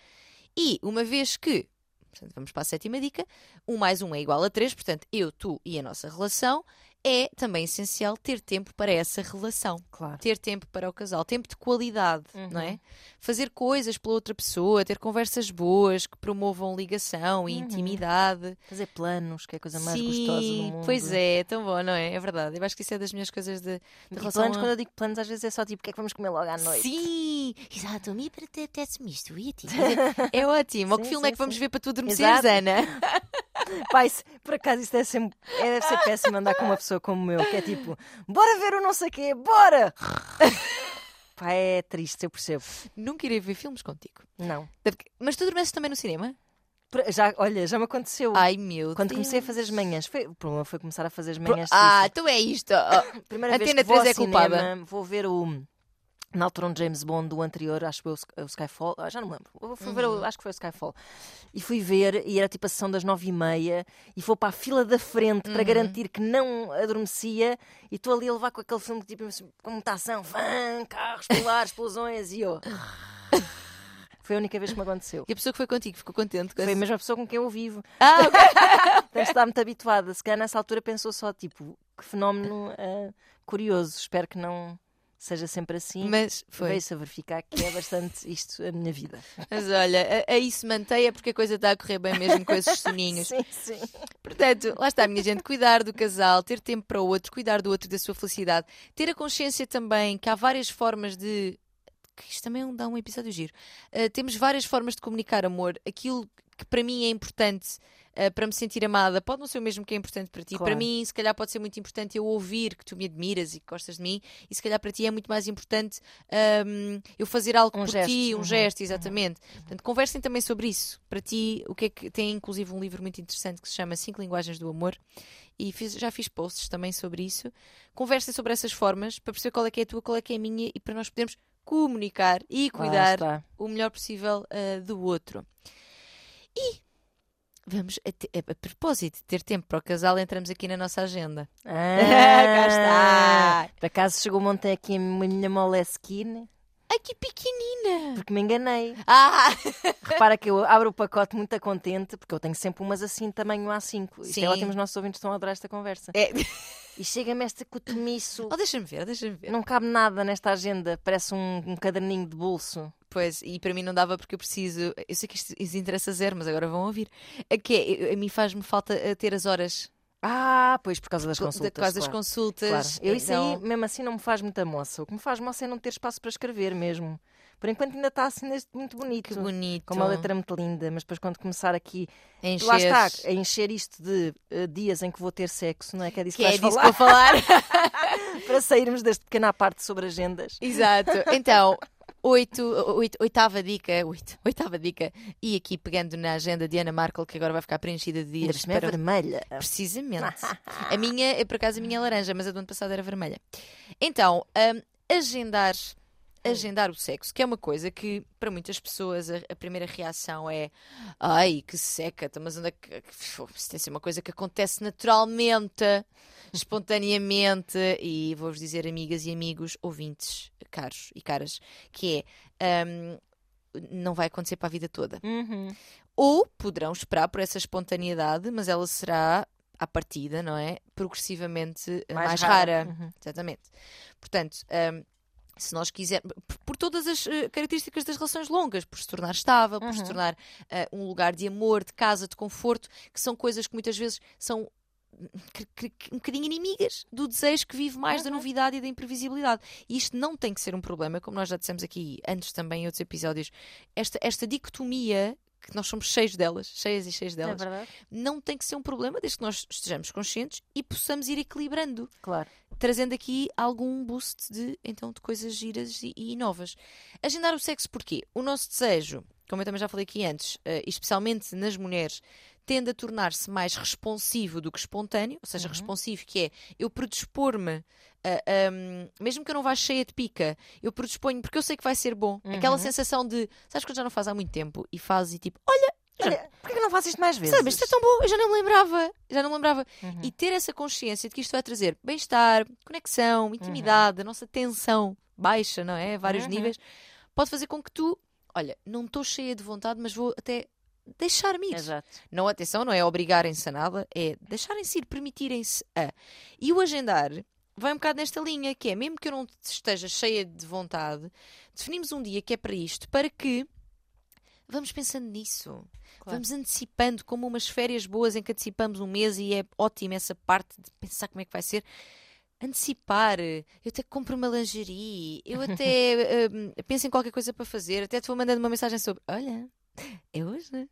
E uma vez que, portanto, vamos para a sétima dica, um mais um é igual a três, portanto, eu, tu e a nossa relação, é também essencial ter tempo para essa relação. Claro. Ter tempo para o casal, tempo de qualidade, não é? Uhum. Fazer coisas pela outra pessoa, ter conversas boas que promovam ligação e Uhum. intimidade. Fazer planos, que é a coisa mais Sim, gostosa do mundo. pois é, tão bom, não é? É verdade. Eu acho que isso é das minhas coisas de, de E relação planos, a- quando eu digo planos, às vezes é só tipo o que é que vamos comer logo à noite. Sim, exato. Me apetece-me isto. E a ti? É ótimo. Ou que Sim, filme é sim, que vamos sim. ver para tu adormeceres. Ana? Pai, por acaso isso deve ser, é, deve ser péssimo andar com uma pessoa como eu, que é tipo, bora ver o não sei quê, bora! Pá, é triste, eu percebo. Nunca irei ver filmes contigo. Não. Mas tu adormeces também no cinema? Já, olha, já me aconteceu. Ai, meu Quando Deus. comecei a fazer as manhãs, foi, o problema foi começar a fazer as manhãs. Ah, disso. então é isto. Primeira vez Antena que vou ao 3 é culpada. cinema, vou ver o. Na altura um James Bond do anterior, acho que foi o Sky- o Skyfall, ah, já não me lembro. Fui ver, Uhum. o- acho que foi o Skyfall. E fui ver, e era tipo a sessão das nove e meia, e vou para a fila da frente Uhum. para garantir que não adormecia, e estou ali a levar com aquele filme tipo com muita ação, fã, carros, pular, explosões, e eu. Foi a única vez que me aconteceu. E a pessoa que foi contigo ficou contente com Foi a mesma pessoa com quem eu vivo. Ah, ok. Deve estar muito habituada. Se calhar nessa altura pensou só, tipo, que fenómeno ah, curioso. Espero que não seja sempre assim. Mas foi. Veio-se a verificar que é bastante isto a minha vida. Mas olha, aí se mantenha porque a coisa está a correr bem mesmo com esses soninhos. Sim, sim. Portanto, lá está, minha gente, cuidar do casal, ter tempo para o outro, cuidar do outro e da sua felicidade, ter a consciência também que há várias formas de. que isto também dá um episódio giro. Uh, temos várias formas de comunicar amor. Aquilo que para mim é importante uh, para me sentir amada pode não ser o mesmo que é importante para ti. Claro. Para mim, se calhar, pode ser muito importante eu ouvir que tu me admiras e que gostas de mim, e se calhar para ti é muito mais importante um, eu fazer algo Um por gesto. ti, um Uhum. gesto, exatamente. Portanto, conversem também sobre isso. Para ti, o que é que tem inclusive um livro muito interessante que se chama Cinco Linguagens do Amor e fiz- já fiz posts também sobre isso. Conversem sobre essas formas para perceber qual é que é a tua, qual é que é a minha e para nós podermos comunicar e cuidar o melhor possível ah, do outro. E vamos, a, te- a- propósito de ter tempo para o casal, entramos aqui na nossa agenda. Cá está! Por acaso chegou ontem aqui a minha Moleskine, Ai que pequenina! porque me enganei. Ah! Repara que eu abro o pacote muito contente, porque eu tenho sempre umas assim, tamanho A5. Isto Sim. é ótimo, os nossos ouvintes estão a adorar esta conversa. É. E chega-me esta cotomiço. Oh, deixa-me ver, deixa-me ver. Não cabe nada nesta agenda, parece um, um caderninho de bolso. Pois, e para mim não dava porque eu preciso. Eu sei que isto, isto interessa zero, mas agora vão ouvir. A que é, a mim faz-me falta eh, ter as horas Ah, pois, por causa das co- consultas. por causa das claro. consultas. Claro. Eu isso então- aí, mesmo assim, não me faz muita moça. O que me faz moça é não ter espaço para escrever mesmo. Por enquanto ainda está assim neste muito bonito. Que bonito. Com uma letra muito linda, mas depois quando começar aqui, Encher. lá está, a encher isto de eh, dias em que vou ter sexo, não é? Que é disso que, Que é disso que falar, vou falar. para sairmos deste pequena parte sobre agendas. Exato. Então, oito, oito, oitava dica, oito, oitava dica. E aqui pegando na agenda de Ana Markel, que agora vai ficar preenchida de dias cima é para vermelha. Precisamente. A minha, é por acaso, a minha é laranja, mas a do ano passado era vermelha. Então, hum, agendar, agendar o sexo, que é uma coisa que, para muitas pessoas, a, a primeira reação é ai, que seca, então, mas onde é que. tem ser uma coisa que acontece naturalmente, espontaneamente, e vou-vos dizer, amigas e amigos, ouvintes, caros e caras, que é. hum, não vai acontecer para a vida toda. Uhum. Ou poderão esperar por essa espontaneidade, mas ela será, à partida, não é? Progressivamente eh, mais, rara. Uhum. Exatamente. Portanto, hum, se nós quisermos, por, todas as eh, características das relações longas, por se tornar estável, por se Uhum. tornar eh, um lugar de amor, de casa, de conforto, que são coisas que muitas vezes são um bocadinho inimigas do desejo que vive mais da Uhum. novidade e da imprevisibilidade. E isto não tem que ser um problema, como nós já dissemos aqui antes também em outros episódios. Esta, esta dicotomia, que nós somos cheios delas, cheias e cheios É delas, verdade? não tem que ser um problema desde que nós estejamos conscientes e possamos ir equilibrando, Claro. Trazendo aqui algum boost de, então, de coisas giras e, e novas. Agendar o sexo porquê? O nosso desejo, como eu também já falei aqui antes, eh, especialmente nas mulheres, tende a tornar-se mais responsivo do que espontâneo, ou seja, Uhum. responsivo que é eu predispor-me, a- mesmo que eu não vá cheia de pica, eu predisponho porque eu sei que vai ser bom. Aquela Uhum. sensação de, sabes que já não faz há muito tempo e fazes e tipo, olha, Olha, porquê que não faço isto mais vezes? Sabe, isto é tão bom, eu já não me lembrava. Já não me lembrava. Uhum. E ter essa consciência de que isto vai trazer bem-estar, conexão, intimidade, a nossa tensão baixa, não é? A vários Uhum. níveis, pode fazer com que tu, olha, não estou cheia de vontade, mas vou até deixar-me ir. Exato. Não, atenção, não é obrigarem-se a nada, é deixarem-se ir, permitirem-se a. E o agendar vai um bocado nesta linha, que é, mesmo que eu não esteja cheia de vontade, definimos um dia que é para isto, para que vamos pensando nisso. Claro. Vamos antecipando, como umas férias boas em que antecipamos um mês e é ótima essa parte de pensar como é que vai ser. Antecipar, eu até compro uma lingerie, eu até hum, penso em qualquer coisa para fazer, até te vou mandando uma mensagem sobre: Olha, é hoje, né?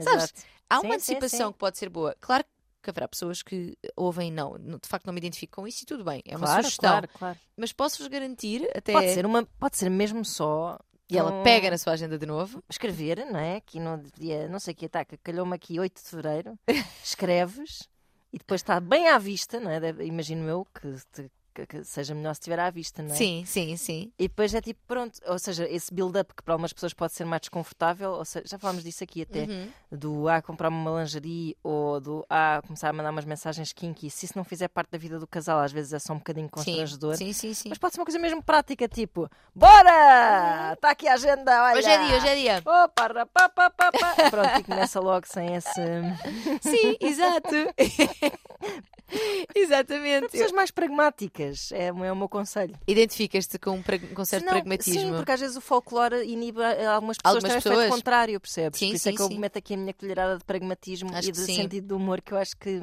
Sabes, Exato. Há Sim, uma sim, antecipação sim. que pode ser boa. Claro que haverá pessoas que ouvem, não, não, de facto não me identifico com isso e tudo bem, é uma claro, sugestão. Claro, claro. Mas posso-vos garantir, até. Pode ser, uma, pode ser mesmo só. E ela um- pega na sua agenda de novo. Escrever, não é? Aqui no dia, não sei que ataca, calhou-me aqui 8 de fevereiro. Escreves e depois está bem à vista, não é? Imagino eu que, te- que, que seja melhor se estiver à vista, não é? Sim, sim, sim. E depois é tipo, pronto, ou seja, esse build-up que para algumas pessoas pode ser mais desconfortável, ou seja, já falámos disso aqui até, Uhum. do ah, comprar-me uma lingerie ou do ah, começar a mandar umas mensagens kinky, se isso não fizer parte da vida do casal, às vezes é só um bocadinho constrangedor. Sim, sim, sim. Mas pode ser uma coisa mesmo prática, tipo, bora! Está aqui a agenda, olha! Hoje é dia, hoje é dia. Opa, rapá, pá, pá, pá. Pronto, e começa logo sem esse. Sim, exato. Exatamente. Pessoas mais pragmáticas, é, o- é o meu conselho. Identificas-te com um, com um certo Senão- pragmatismo. Sim, porque às vezes o folclore inibe algumas pessoas Algumas efeito pessoas. contrário, percebes? Sim, Por isso sim, é que eu sim. meto aqui a minha colherada de pragmatismo Acho e de sentido de humor que eu acho que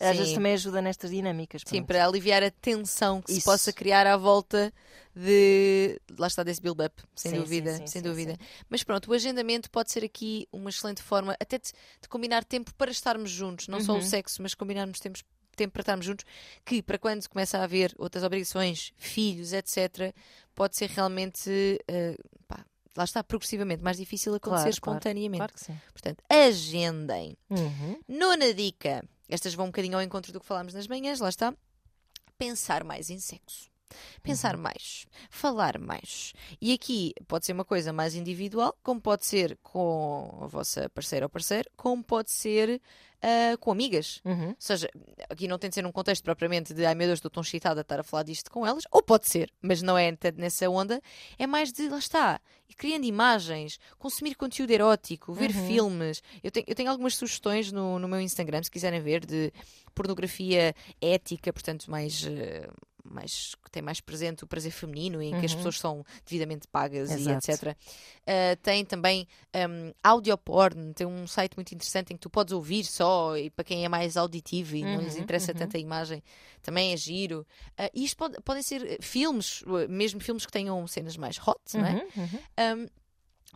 às vezes Sim. também ajuda nestas dinâmicas. Sim, pronto. para aliviar a tensão que se Isso. possa criar à volta de. Lá está desse build-up, sem Sim, sim, dúvida. sim, sem sim, dúvida. Mas pronto, o agendamento pode ser aqui uma excelente forma até de, de combinar tempo para estarmos juntos, não só o Uhum. sexo, mas combinarmos tempos. Tempo para estarmos juntos, que para quando começa a haver outras obrigações, filhos, etc., pode ser realmente, eh, pá, lá está, progressivamente mais difícil acontecer Claro, claro, espontaneamente. Claro que sim. Portanto, agendem. Uhum. Nona dica. Estas vão um bocadinho ao encontro do que falámos nas manhãs, lá está. Pensar mais em sexo. Pensar mais, falar mais. E aqui pode ser uma coisa mais individual, como pode ser com a vossa parceira ou parceiro, como pode ser ah, com amigas. Uhum. Ou seja, aqui não tem de ser num contexto propriamente de ai meu Deus, estou tão excitada a estar a falar disto com elas, ou pode ser, mas não é nessa onda, é mais de lá está, criando imagens, consumir conteúdo erótico, ver Uhum. filmes. Eu tenho, eu tenho algumas sugestões no, no meu Instagram, se quiserem ver, de pornografia ética, portanto, mais. eh, mais, que tem mais presente o prazer feminino em que as Uhum. pessoas são devidamente pagas Exato. e etc. Uh, tem também um, audio porn, tem um site muito interessante em que tu podes ouvir só, e para quem é mais auditivo e não lhes Uhum, interessa uhum. tanta imagem, também é giro. Uh, e isto pode- podem ser eh, filmes, uh, mesmo filmes que tenham cenas mais hot, não é? Uhum, uhum. Um,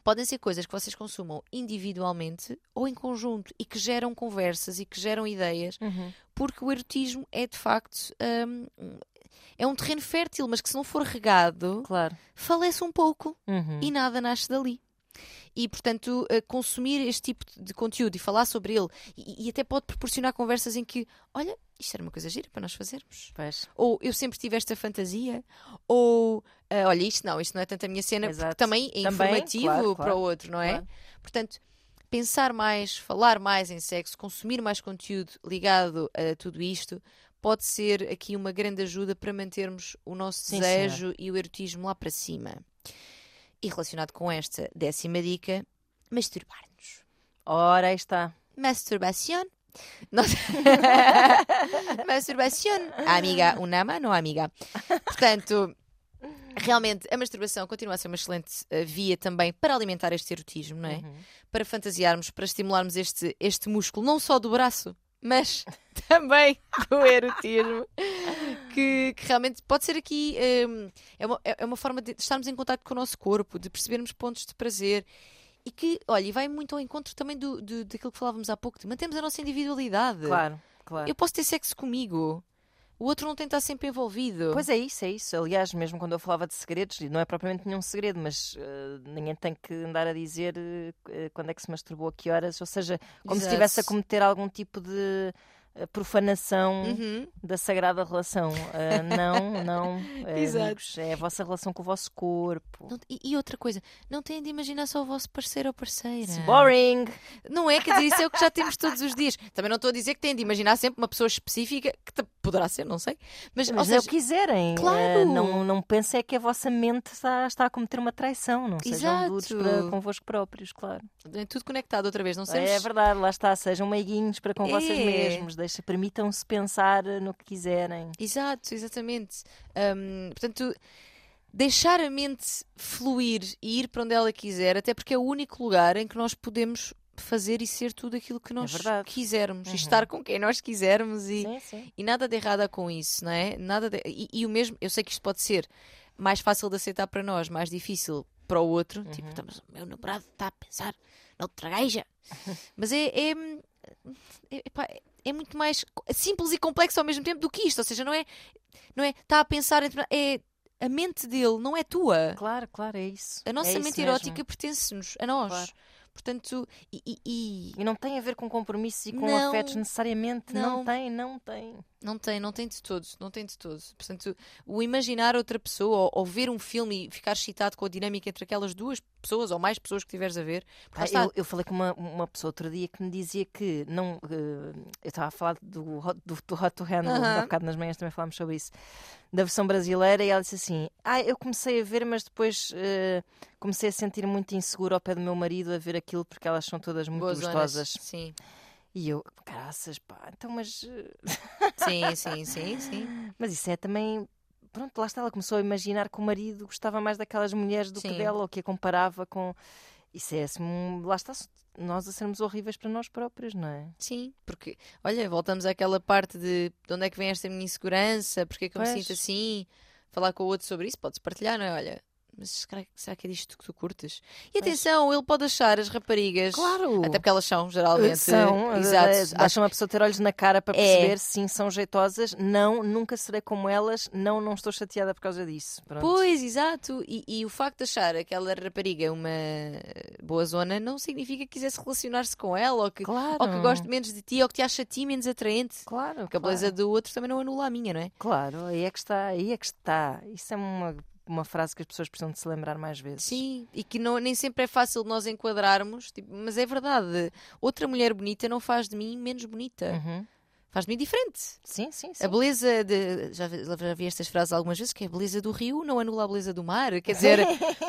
podem ser coisas que vocês consumam individualmente ou em conjunto e que geram conversas e que geram ideias, Uhum. porque o erotismo é de facto. um, é um terreno fértil, mas que se não for regado, Claro. falece um pouco Uhum. e nada nasce dali. E, portanto, eh, consumir este tipo de conteúdo e falar sobre ele, e, e até pode proporcionar conversas em que, olha, isto era uma coisa gira para nós fazermos. Pois. Ou eu sempre tive esta fantasia, ou eh, olha, isto não, isto não é tanto a minha cena, porque Exato. também é Também, informativo claro, para claro, o outro, não é? claro. Portanto, pensar mais, falar mais em sexo, consumir mais conteúdo ligado a tudo isto, pode ser aqui uma grande ajuda para mantermos o nosso Sim, desejo e o erotismo lá para cima. E relacionado com esta décima dica, masturbar-nos. Ora, aí está. Masturbación. No- Masturbación. Amiga, una mano, amiga. Portanto, realmente a masturbação continua a ser uma excelente eh, via também para alimentar este erotismo, não é? Uhum. Para fantasiarmos, para estimularmos este, este músculo, não só do braço, mas também do erotismo. Que, que realmente pode ser aqui hum, é, uma, é uma forma de estarmos em contato com o nosso corpo, de percebermos pontos de prazer e que, olha, e vai muito ao encontro também do, do, daquilo que falávamos há pouco, de mantemos a nossa individualidade. Claro, claro. Eu posso ter sexo comigo, o outro não tem de estar sempre envolvido. Pois é isso, é isso. Aliás, mesmo quando eu falava de segredos, e não é propriamente nenhum segredo, mas eh, ninguém tem que andar a dizer eh, quando é que se masturbou, a que horas, ou seja, como se Exato. estivesse a cometer algum tipo de profanação Uhum. da sagrada relação. Eh, não, não, Exato. amigos, é a vossa relação com o vosso corpo. Não- e, e outra coisa, não têm de imaginar só o vosso parceiro ou parceira. It's boring! Não é? Quer dizer, isso é o que já temos todos os dias. Também não estou a dizer que têm de imaginar sempre uma pessoa específica, que te- poderá ser, não sei. Mas, Mas ou é o seja, que quiserem. Claro. Eh, não, não pensem é que a vossa mente está, está a cometer uma traição. Não sejam Exato. duros para convosco próprios, claro. é tudo conectado outra vez, não sei. É verdade, lá está. Sejam meiguinhos para com vocês É. mesmos. Deixa, permitam-se pensar no que quiserem. Exato, exatamente. Hum, portanto, deixar a mente fluir e ir para onde ela quiser, até porque é o único lugar em que nós podemos fazer e ser tudo aquilo que nós verdade. quisermos Uhum. e estar com quem nós quisermos e, Sim, sim. e nada de errado com isso, não é? Nada de- e, e o mesmo, eu sei que isto pode ser mais fácil de aceitar para nós, mais difícil para o outro. Tipo, Uhum. "Tá, mas o meu namorado está a pensar noutra gaja. mas é, é, é, é- é muito mais simples e complexo ao mesmo tempo do que isto. Ou seja, não é, não é, está a pensar, é a mente dele, não é tua. Claro, claro, é isso. A nossa É mente erótica pertence-nos, a nós. Claro. Portanto, e- e- e E não tem a ver com compromissos e com Não. afetos necessariamente. Não. Não. tem, não tem. Não tem, não tem de todos, não tem de todos. Portanto, o imaginar outra pessoa ou, ou, ver um filme e ficar excitado com a dinâmica entre aquelas duas pessoas ou mais pessoas que tiveres a ver. Ah, eu, eu, falei com uma, uma pessoa outro dia que me dizia que não. Uh, eu estava a falar do, do, do Hot to Handle, uh -huh. há bocado nas manhãs também falámos sobre isso, da versão brasileira, e ela disse assim: Ah, eu comecei a ver, mas depois uh, comecei a sentir muito inseguro ao pé do meu marido a ver aquilo porque elas são todas muito Boas gostosas. Zonas. Sim. E eu, graças, pá, então, mas. Sim, sim, sim, sim. Mas isso é também. Pronto, lá está, ela começou a imaginar que o marido gostava mais daquelas mulheres do sim. que dela, ou que a comparava com. Isso é assim, lá está, nós a sermos horríveis para nós próprios, não é? Sim, porque, olha, voltamos àquela parte de de onde é que vem esta minha insegurança, porque é que eu Pois. me sinto assim, falar com o outro sobre isso, podes partilhar, não é? Olha, mas será, que é disto que tu curtes? E atenção, ele pode achar as raparigas, Claro! até porque elas são, geralmente, São, exato, eh, acho deixam a pessoa ter olhos na cara para É. perceber se sim são jeitosas. Não, nunca serei como elas. Não, não estou chateada por causa disso. Pronto. Pois, exato. E, e o facto de achar aquela rapariga uma boa zona não significa que quisesse relacionar-se com ela ou que, Claro. ou que goste menos de ti ou que te acha a ti menos atraente. Claro, Porque a claro. beleza do outro também não anula a minha, não é? Claro, aí é que está, aí é que está. Isso é uma, uma frase que as pessoas precisam de se lembrar mais vezes. Sim, e que não, nem sempre é fácil de nós enquadrarmos, tipo, mas é verdade. Outra mulher bonita não faz de mim menos bonita. Uhum. Faz de mim diferente. Sim, sim, sim. A beleza de. Já, vi- já vi estas frases algumas vezes, que é a beleza do rio não anula a beleza do mar. Quer dizer,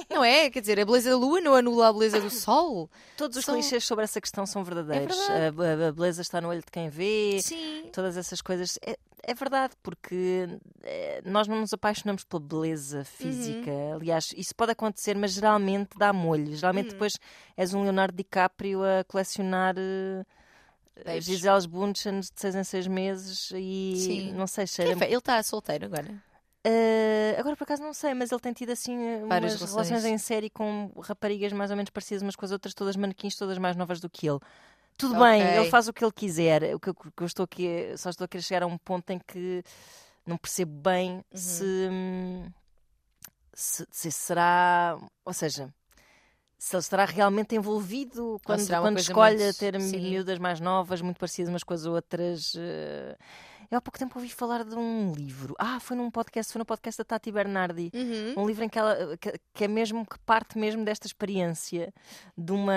não é? Quer dizer, a beleza da lua não anula a beleza do sol. Todos os são- clichês sobre essa questão são verdadeiros. É a, a- a beleza está no olho de quem vê. Sim. Todas essas coisas. É, é verdade, porque eh, nós não nos apaixonamos pela beleza física. Aliás, isso pode acontecer, mas geralmente dá molho. Geralmente Uhum. depois és um Leonardo DiCaprio a colecionar. Eh, Beijos. Gisele Bundchen de seis em seis meses e Sim. não sei, cheira é Ele está solteiro agora. Uh, agora por acaso não sei, mas ele tem tido assim uh, Várias umas relações. relações em série com raparigas mais ou menos parecidas umas com as outras, todas manequins, todas mais novas do que ele. Tudo Ok. bem, ele faz o que ele quiser. O que eu, que eu estou aqui, só estou a querer chegar a um ponto em que não percebo bem Uhum. se, hum, se, se será, ou seja, se ele estará realmente envolvido quando, quando escolhe muito- ter sim. miúdas mais novas, muito parecidas umas com as outras. uh, Eu há pouco tempo ouvi falar de um livro. Ah, foi num podcast, foi no podcast da Tati Bernardi. Uhum. Um livro em que ela que, que é mesmo que parte mesmo desta experiência de uma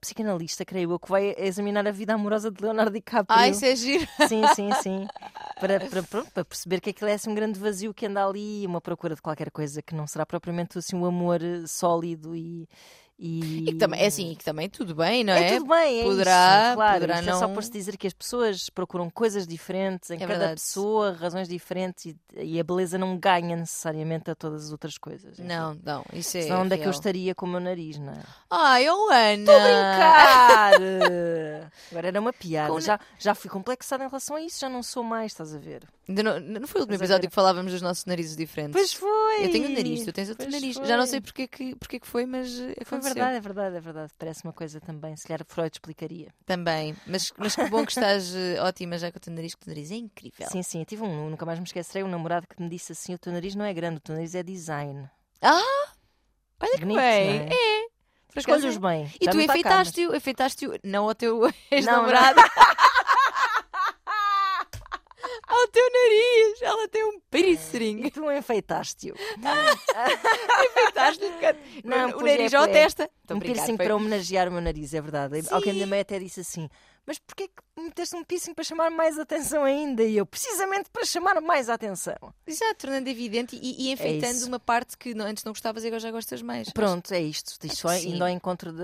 psicanalista, creio eu, que vai examinar a vida amorosa de Leonardo DiCaprio. Ah, isso é giro. Sim, sim, sim. Para, para, para perceber que aquilo é assim um grande vazio que anda ali, uma procura de qualquer coisa que não será propriamente assim um amor eh, sólido e. E, E que também, é assim, e que também tudo bem, não é é? tudo bem, é Poderá- isso, claro. poderá Isto é só não- por se dizer que as pessoas procuram coisas diferentes em É cada verdade. pessoa, razões diferentes e, e a beleza não ganha necessariamente a todas as outras coisas. enfim. Não, não, isso é. Senão onde é que eu estaria com o meu nariz, não é? Ai, oh Ana! Estou a brincar! Agora era uma piada. Com- Já, já fui complexada em relação a isso, já não sou mais, estás a ver? Não, não foi o último episódio que falávamos dos nossos narizes diferentes. Pois foi! Eu tenho um nariz, tu tens outro Pois nariz. foi. Já não sei porque que, porque que foi, mas eh, Foi aconteceu. verdade, é verdade, é verdade. Parece uma coisa também. Se calhar Freud explicaria. Também. Mas, mas que bom que estás eh, ótima já com o teu nariz, que o teu nariz é incrível. Sim, sim. Eu tive um, nunca mais me esquecerei, um namorado que me disse assim: o teu nariz não é grande, o teu nariz é design. Ah! Olha que Bonito, bem! não é? É! É. bem. E tu cá, enfeitaste-o, enfeitaste-o, não ao teu ex-namorado, teu nariz. Ela tem um piercing. E tu enfeitaste-o. Enfeitaste-lhe Não, o pois nariz é, ou a é. testa. Um brincar, piercing foi- para homenagear o meu nariz, é verdade. Alguém Sim. da mãe até disse assim: Mas porquê que meteste um piercing para chamar mais atenção ainda? E eu, precisamente para chamar mais atenção. Exato, tornando evidente e, e enfeitando É uma parte que antes não gostavas e agora já gostas mais. Pronto, é isto. Isto sim. indo ao encontro de.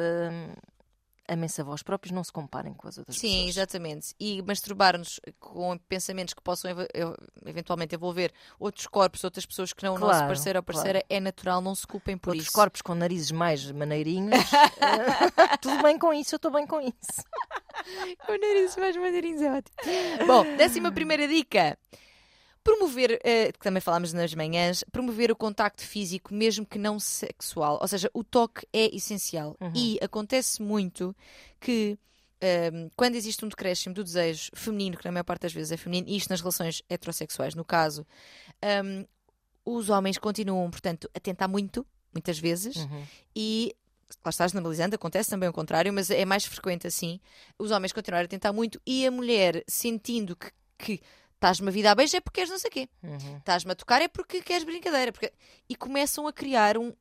Amem-se a vós próprios, não se comparem com as outras Sim, pessoas. exatamente. E masturbar-nos com pensamentos que possam ev- ev- eventualmente envolver outros corpos, outras pessoas que não o nosso Claro, parceiro ou parceira, é natural, não se culpem por Outros isso. corpos com narizes mais maneirinhos. eh, tudo bem com isso, eu estou bem com isso. Com narizes mais maneirinhos é ótimo. Bom, décima primeira dica. Promover, eh, que também falámos nas manhãs, promover o contacto físico, mesmo que não sexual. Ou seja, o toque é essencial. Uhum. E acontece muito que ehm, quando existe um decréscimo do desejo feminino, que na maior parte das vezes é feminino, e isto nas relações heterossexuais, no caso, ehm, os homens continuam, portanto, a tentar muito, muitas vezes, Uhum. e lá estás normalizando, acontece também o contrário, mas é mais frequente assim. Os homens continuarem a tentar muito e a mulher sentindo que, que Estás-me a vida a beijo é porque queres não sei o quê. Uhum. Estás-me a tocar é porque queres brincadeira. Porque... E começam a criar um,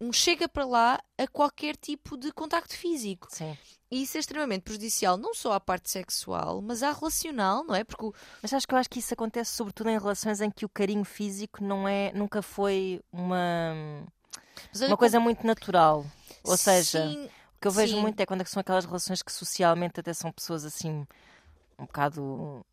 um chega para lá a qualquer tipo de contacto físico. Sim. E isso é extremamente prejudicial, não só à parte sexual, mas à relacional, não é? Porque o- Mas acho que eu acho que isso acontece sobretudo em relações em que o carinho físico não é, nunca foi uma, olha uma coisa muito natural. Ou seja, Sim, o que eu vejo sim. muito é quando é que são aquelas relações que socialmente até são pessoas assim um bocado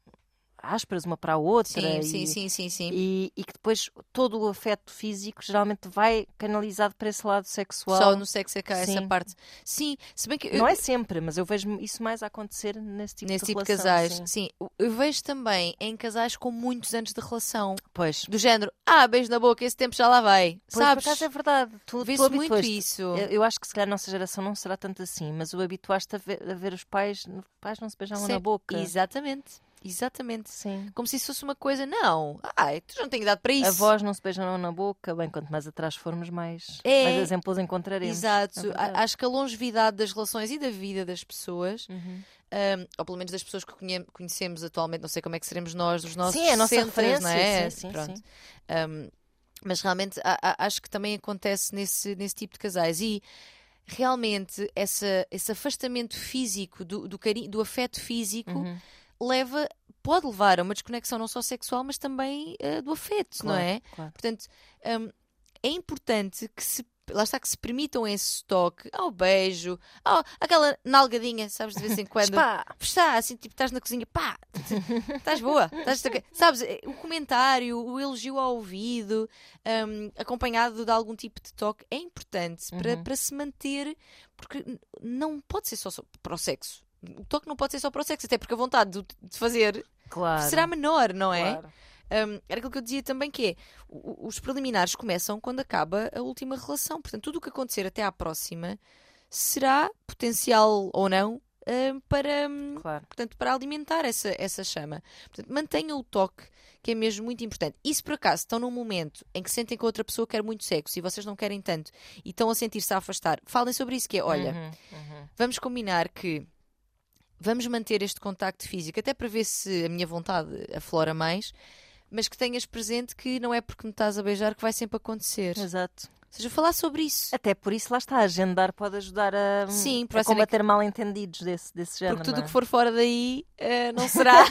ásperas uma para a outra sim, e, sim, sim, sim, sim. E, e que depois todo o afeto físico geralmente vai canalizado para esse lado sexual. Só no sexo é que há essa Sim. parte. Sim, se bem que eu- Não é sempre, mas eu vejo isso mais a acontecer nesse tipo nesse de tipo de relação, casais. sim. Sim. eu vejo também em casais com muitos anos de relação. Pois, Do género, ah, beijo na boca, esse tempo já lá vai. pois Sabes? por acaso é verdade. Tu, tu muito isso. Eu, eu acho que se calhar a nossa geração não será tanto assim, mas o habituaste a ver, a ver os pais, os pais não se beijavam na Sim, boca. Exatamente. Exatamente. Sim. Como se isso fosse uma coisa, não. Ai, tu não tenho idade para isso. Avós não se beijam na boca, bem, quanto mais atrás formos, mais, É. mais exemplos encontraremos. Exato. É. A- Acho que a longevidade das relações e da vida das pessoas, Uhum. um, ou pelo menos das pessoas que conhe- conhecemos atualmente, não sei como é que seremos nós, dos nossos Sim, é a nossa 60, referência. não é? Sim, sim, Pronto. sim. Um, mas realmente a- a- acho que também acontece nesse, nesse tipo de casais. E realmente essa, esse afastamento físico, do, do, cari- do afeto físico, Uhum. Leva, pode levar a uma desconexão não só sexual, mas também eh, do afeto, não Claro, é? claro. Portanto, hum, é importante que se. Lá está que se permitam esse toque ao beijo, ao, aquela nalgadinha, sabes, de vez em quando. Pá! Está, assim, tipo, estás na cozinha, pá, estás boa, estás, sabes, eh, o comentário, o elogio ao ouvido, hum, acompanhado de algum tipo de toque, é importante para, Uhum. para se manter, porque não pode ser só, só para o sexo. O toque não pode ser só para o sexo, até porque a vontade de, de fazer Claro. será menor, não é? claro. Um, era aquilo que eu dizia também que é os preliminares começam quando acaba a última relação. Portanto, tudo o que acontecer até à próxima será potencial ou não um, para, um, Claro. portanto, para alimentar essa, essa chama. Portanto, mantenham o toque, que é mesmo muito importante. E se por acaso estão num momento em que sentem que a outra pessoa quer muito sexo e vocês não querem tanto e estão a sentir-se a afastar, falem sobre isso, que é, olha, Uhum, uhum. vamos combinar que vamos manter este contacto físico, até para ver se a minha vontade aflora mais, mas que tenhas presente que não é porque me estás a beijar que vai sempre acontecer. Exato. Ou seja, falar sobre isso. Até por isso lá está, agendar pode ajudar a, Sim, a a combater mal entendidos desse, desse género. Porque tudo o é? que for fora daí eh, não será.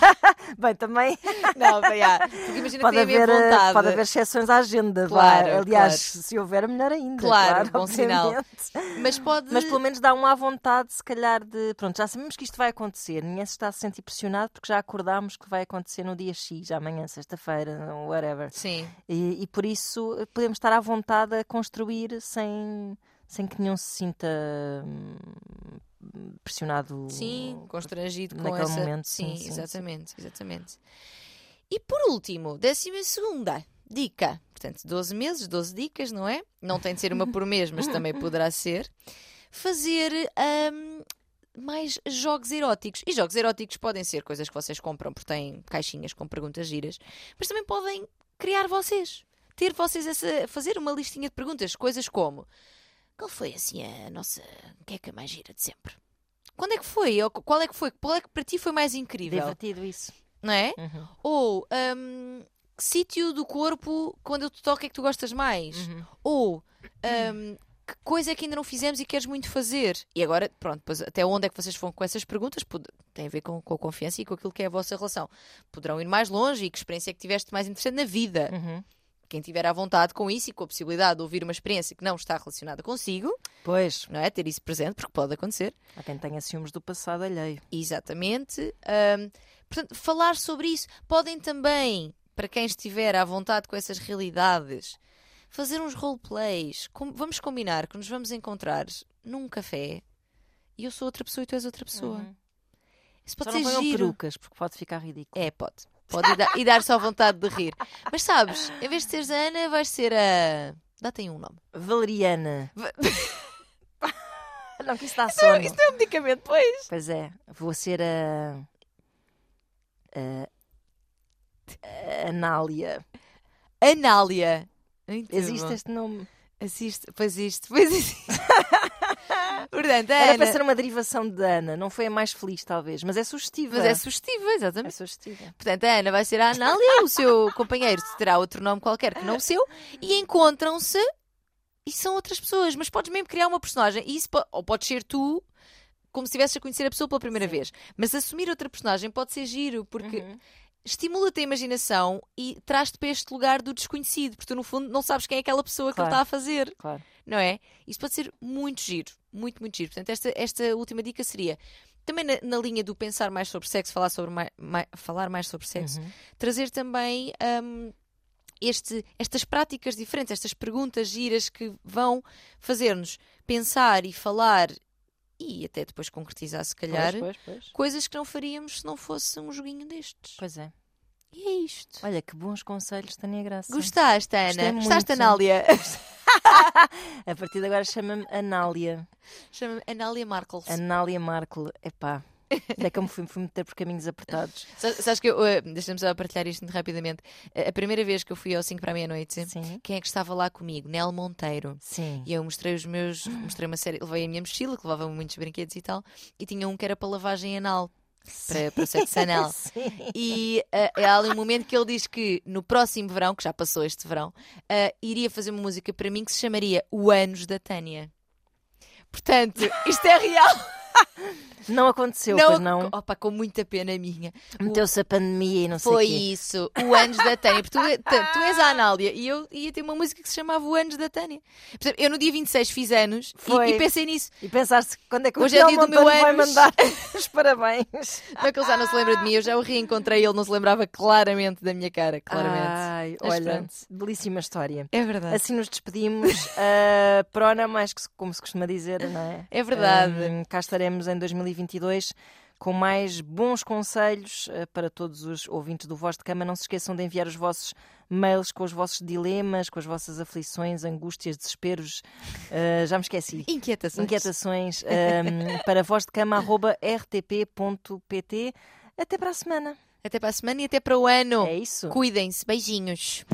Bem, também não, bem, ah, porque imagina pode que tem a haver, minha eh, vontade. pode haver exceções à agenda. Claro, Aliás, claro. se houver, melhor ainda. Claro, Claro, bom sinal. Mas pode. Mas pelo menos dá um à vontade, se calhar, de. Pronto, já sabemos que isto vai acontecer. Ninguém se está a sentir pressionado porque já acordámos que vai acontecer no dia X, amanhã, sexta-feira, whatever. Sim, E, e por isso eh, podemos estar à vontade a construir sem, sem que nenhum se sinta hum, pressionado. sim, constrangido com naquele essa. momento, sim, sim, sim, sim. exatamente, exatamente. E por último, décima segunda dica. Portanto, 12 meses, 12 dicas, não é? Não tem de ser uma por mês, mas também poderá ser. Fazer hum, mais jogos eróticos. E jogos eróticos podem ser coisas que vocês compram porque têm caixinhas com perguntas giras, mas também podem criar vocês. Ter vocês essa. fazer uma listinha de perguntas, coisas como qual foi assim a nossa queca mais gira de sempre? Quando é que foi? Ou qual é que foi? Qual é que para ti foi mais incrível? Divertido isso. Não é? Uhum. Ou hum, que sítio do corpo, quando eu te toco, é que tu gostas mais? Uhum. Ou hum, que coisa é que ainda não fizemos e queres muito fazer? E agora, pronto, até onde é que vocês vão com essas perguntas? Tem a ver com, com a confiança e com aquilo que é a vossa relação. Poderão ir mais longe e que experiência é que tiveste mais interessante na vida. Uhum. Quem tiver à vontade com isso e com a possibilidade de ouvir uma experiência que não está relacionada consigo, Pois, não é? Ter isso presente, porque pode acontecer. há quem tenha ciúmes do passado alheio. Exatamente. Ahm, portanto, falar sobre isso. Podem também, para quem estiver à vontade com essas realidades, fazer uns roleplays. Com- vamos combinar que nos vamos encontrar num café e eu sou outra pessoa e tu és outra pessoa. Uhum. Isso pode Só não ser ponham giro. perucas, porque pode ficar ridículo. É, pode. Pode e, dar- e dar só vontade de rir. Mas sabes, em vez de seres a Ana, vais ser a. Dá-te aí um nome. Valeriana. Va- não, que isso dá sono. Isto é um medicamento, pois. Pois é, vou ser a. a. a Anália. Anália. Muito Existe bom. este nome? Assiste, pois isto, pois isto. Portanto, a Era Ana. para ser uma derivação de Ana, não foi a mais feliz, talvez, mas é sugestiva. Mas é sugestiva, É exatamente. sugestiva. Portanto, a Ana vai ser a Anália, o seu companheiro terá outro nome qualquer que não o seu, e encontram-se e são outras pessoas. Mas podes mesmo criar uma personagem, e isso ou podes ser tu, como se estivesse a conhecer a pessoa pela primeira vez. Mas assumir outra personagem pode ser giro, porque Uhum. estimula-te a imaginação e traz-te para este lugar do desconhecido, porque tu, no fundo, não sabes quem é aquela pessoa que Claro. ele está a fazer, Claro. Não é? Isso pode ser muito giro, muito, muito giro. Portanto, esta, esta última dica seria. Também na, na linha do pensar mais sobre sexo, falar, sobre mai- mai- falar mais sobre sexo, Uhum. trazer também hum, este- estas práticas diferentes, estas perguntas giras que vão fazer-nos pensar e falar e até depois concretizar, se calhar, Pois, pois, pois. coisas que não faríamos se não fosse um joguinho destes. Pois é. E é isto. Olha, que bons conselhos, Tânia Graça. Gostaste, Ana? Gostei Gostaste, muito. Anália? A partir de agora chama-me Anália. Chama-me Anália Markles. Anália Markle. Epá. É que eu me fui, fui meter por caminhos apertados. Sa- Sabes que eu, eh, deixa-me só partilhar isto muito rapidamente. Eh, A primeira vez que eu fui ao 5 para a meia-noite, quem é que estava lá comigo? Nel Monteiro. Sim. E eu mostrei os meus, mostrei uma série, levei a minha mochila, que levava muitos brinquedos e tal, e tinha um que era para lavagem anal, para, para o sexo anal. E eh, há ali um momento que ele diz que no próximo verão, que já passou este verão, eh, iria fazer uma música para mim que se chamaria O Anos da Tânia. Portanto, isto é real. Não aconteceu, pois não. Opa, com muita pena minha. O- Meteu-se a pandemia e não sei Foi o quê. isso, o Anos da Tânia. Porque tu, tu- tu és a Anália e eu ia ter uma música que se chamava O Anos da Tânia. Por exemplo, eu no dia 26 fiz anos e- e, pensei nisso. E pensar-se quando é que o Hoje é dia do meu Antônio vai anos. mandar os parabéns. Não é que ele já não se lembra de mim, eu já o reencontrei, ele não se lembrava claramente da minha cara, claramente. Ai, Mas olha, pronto. belíssima história. É verdade. Assim nos despedimos. Uh, prona, mais que como se costuma dizer, não é? É verdade. Um, cá estaremos em 2022 com mais bons conselhos uh, para todos os ouvintes do Voz de Cama. Não se esqueçam de enviar os vossos mails com os vossos dilemas, com as vossas aflições, angústias, desesperos. Uh, já me esqueci. Inquietações. Inquietações um, para vozdecama.rtp.pt. Até para a semana. Até para a semana e até para o ano. É isso. Cuidem-se. Beijinhos.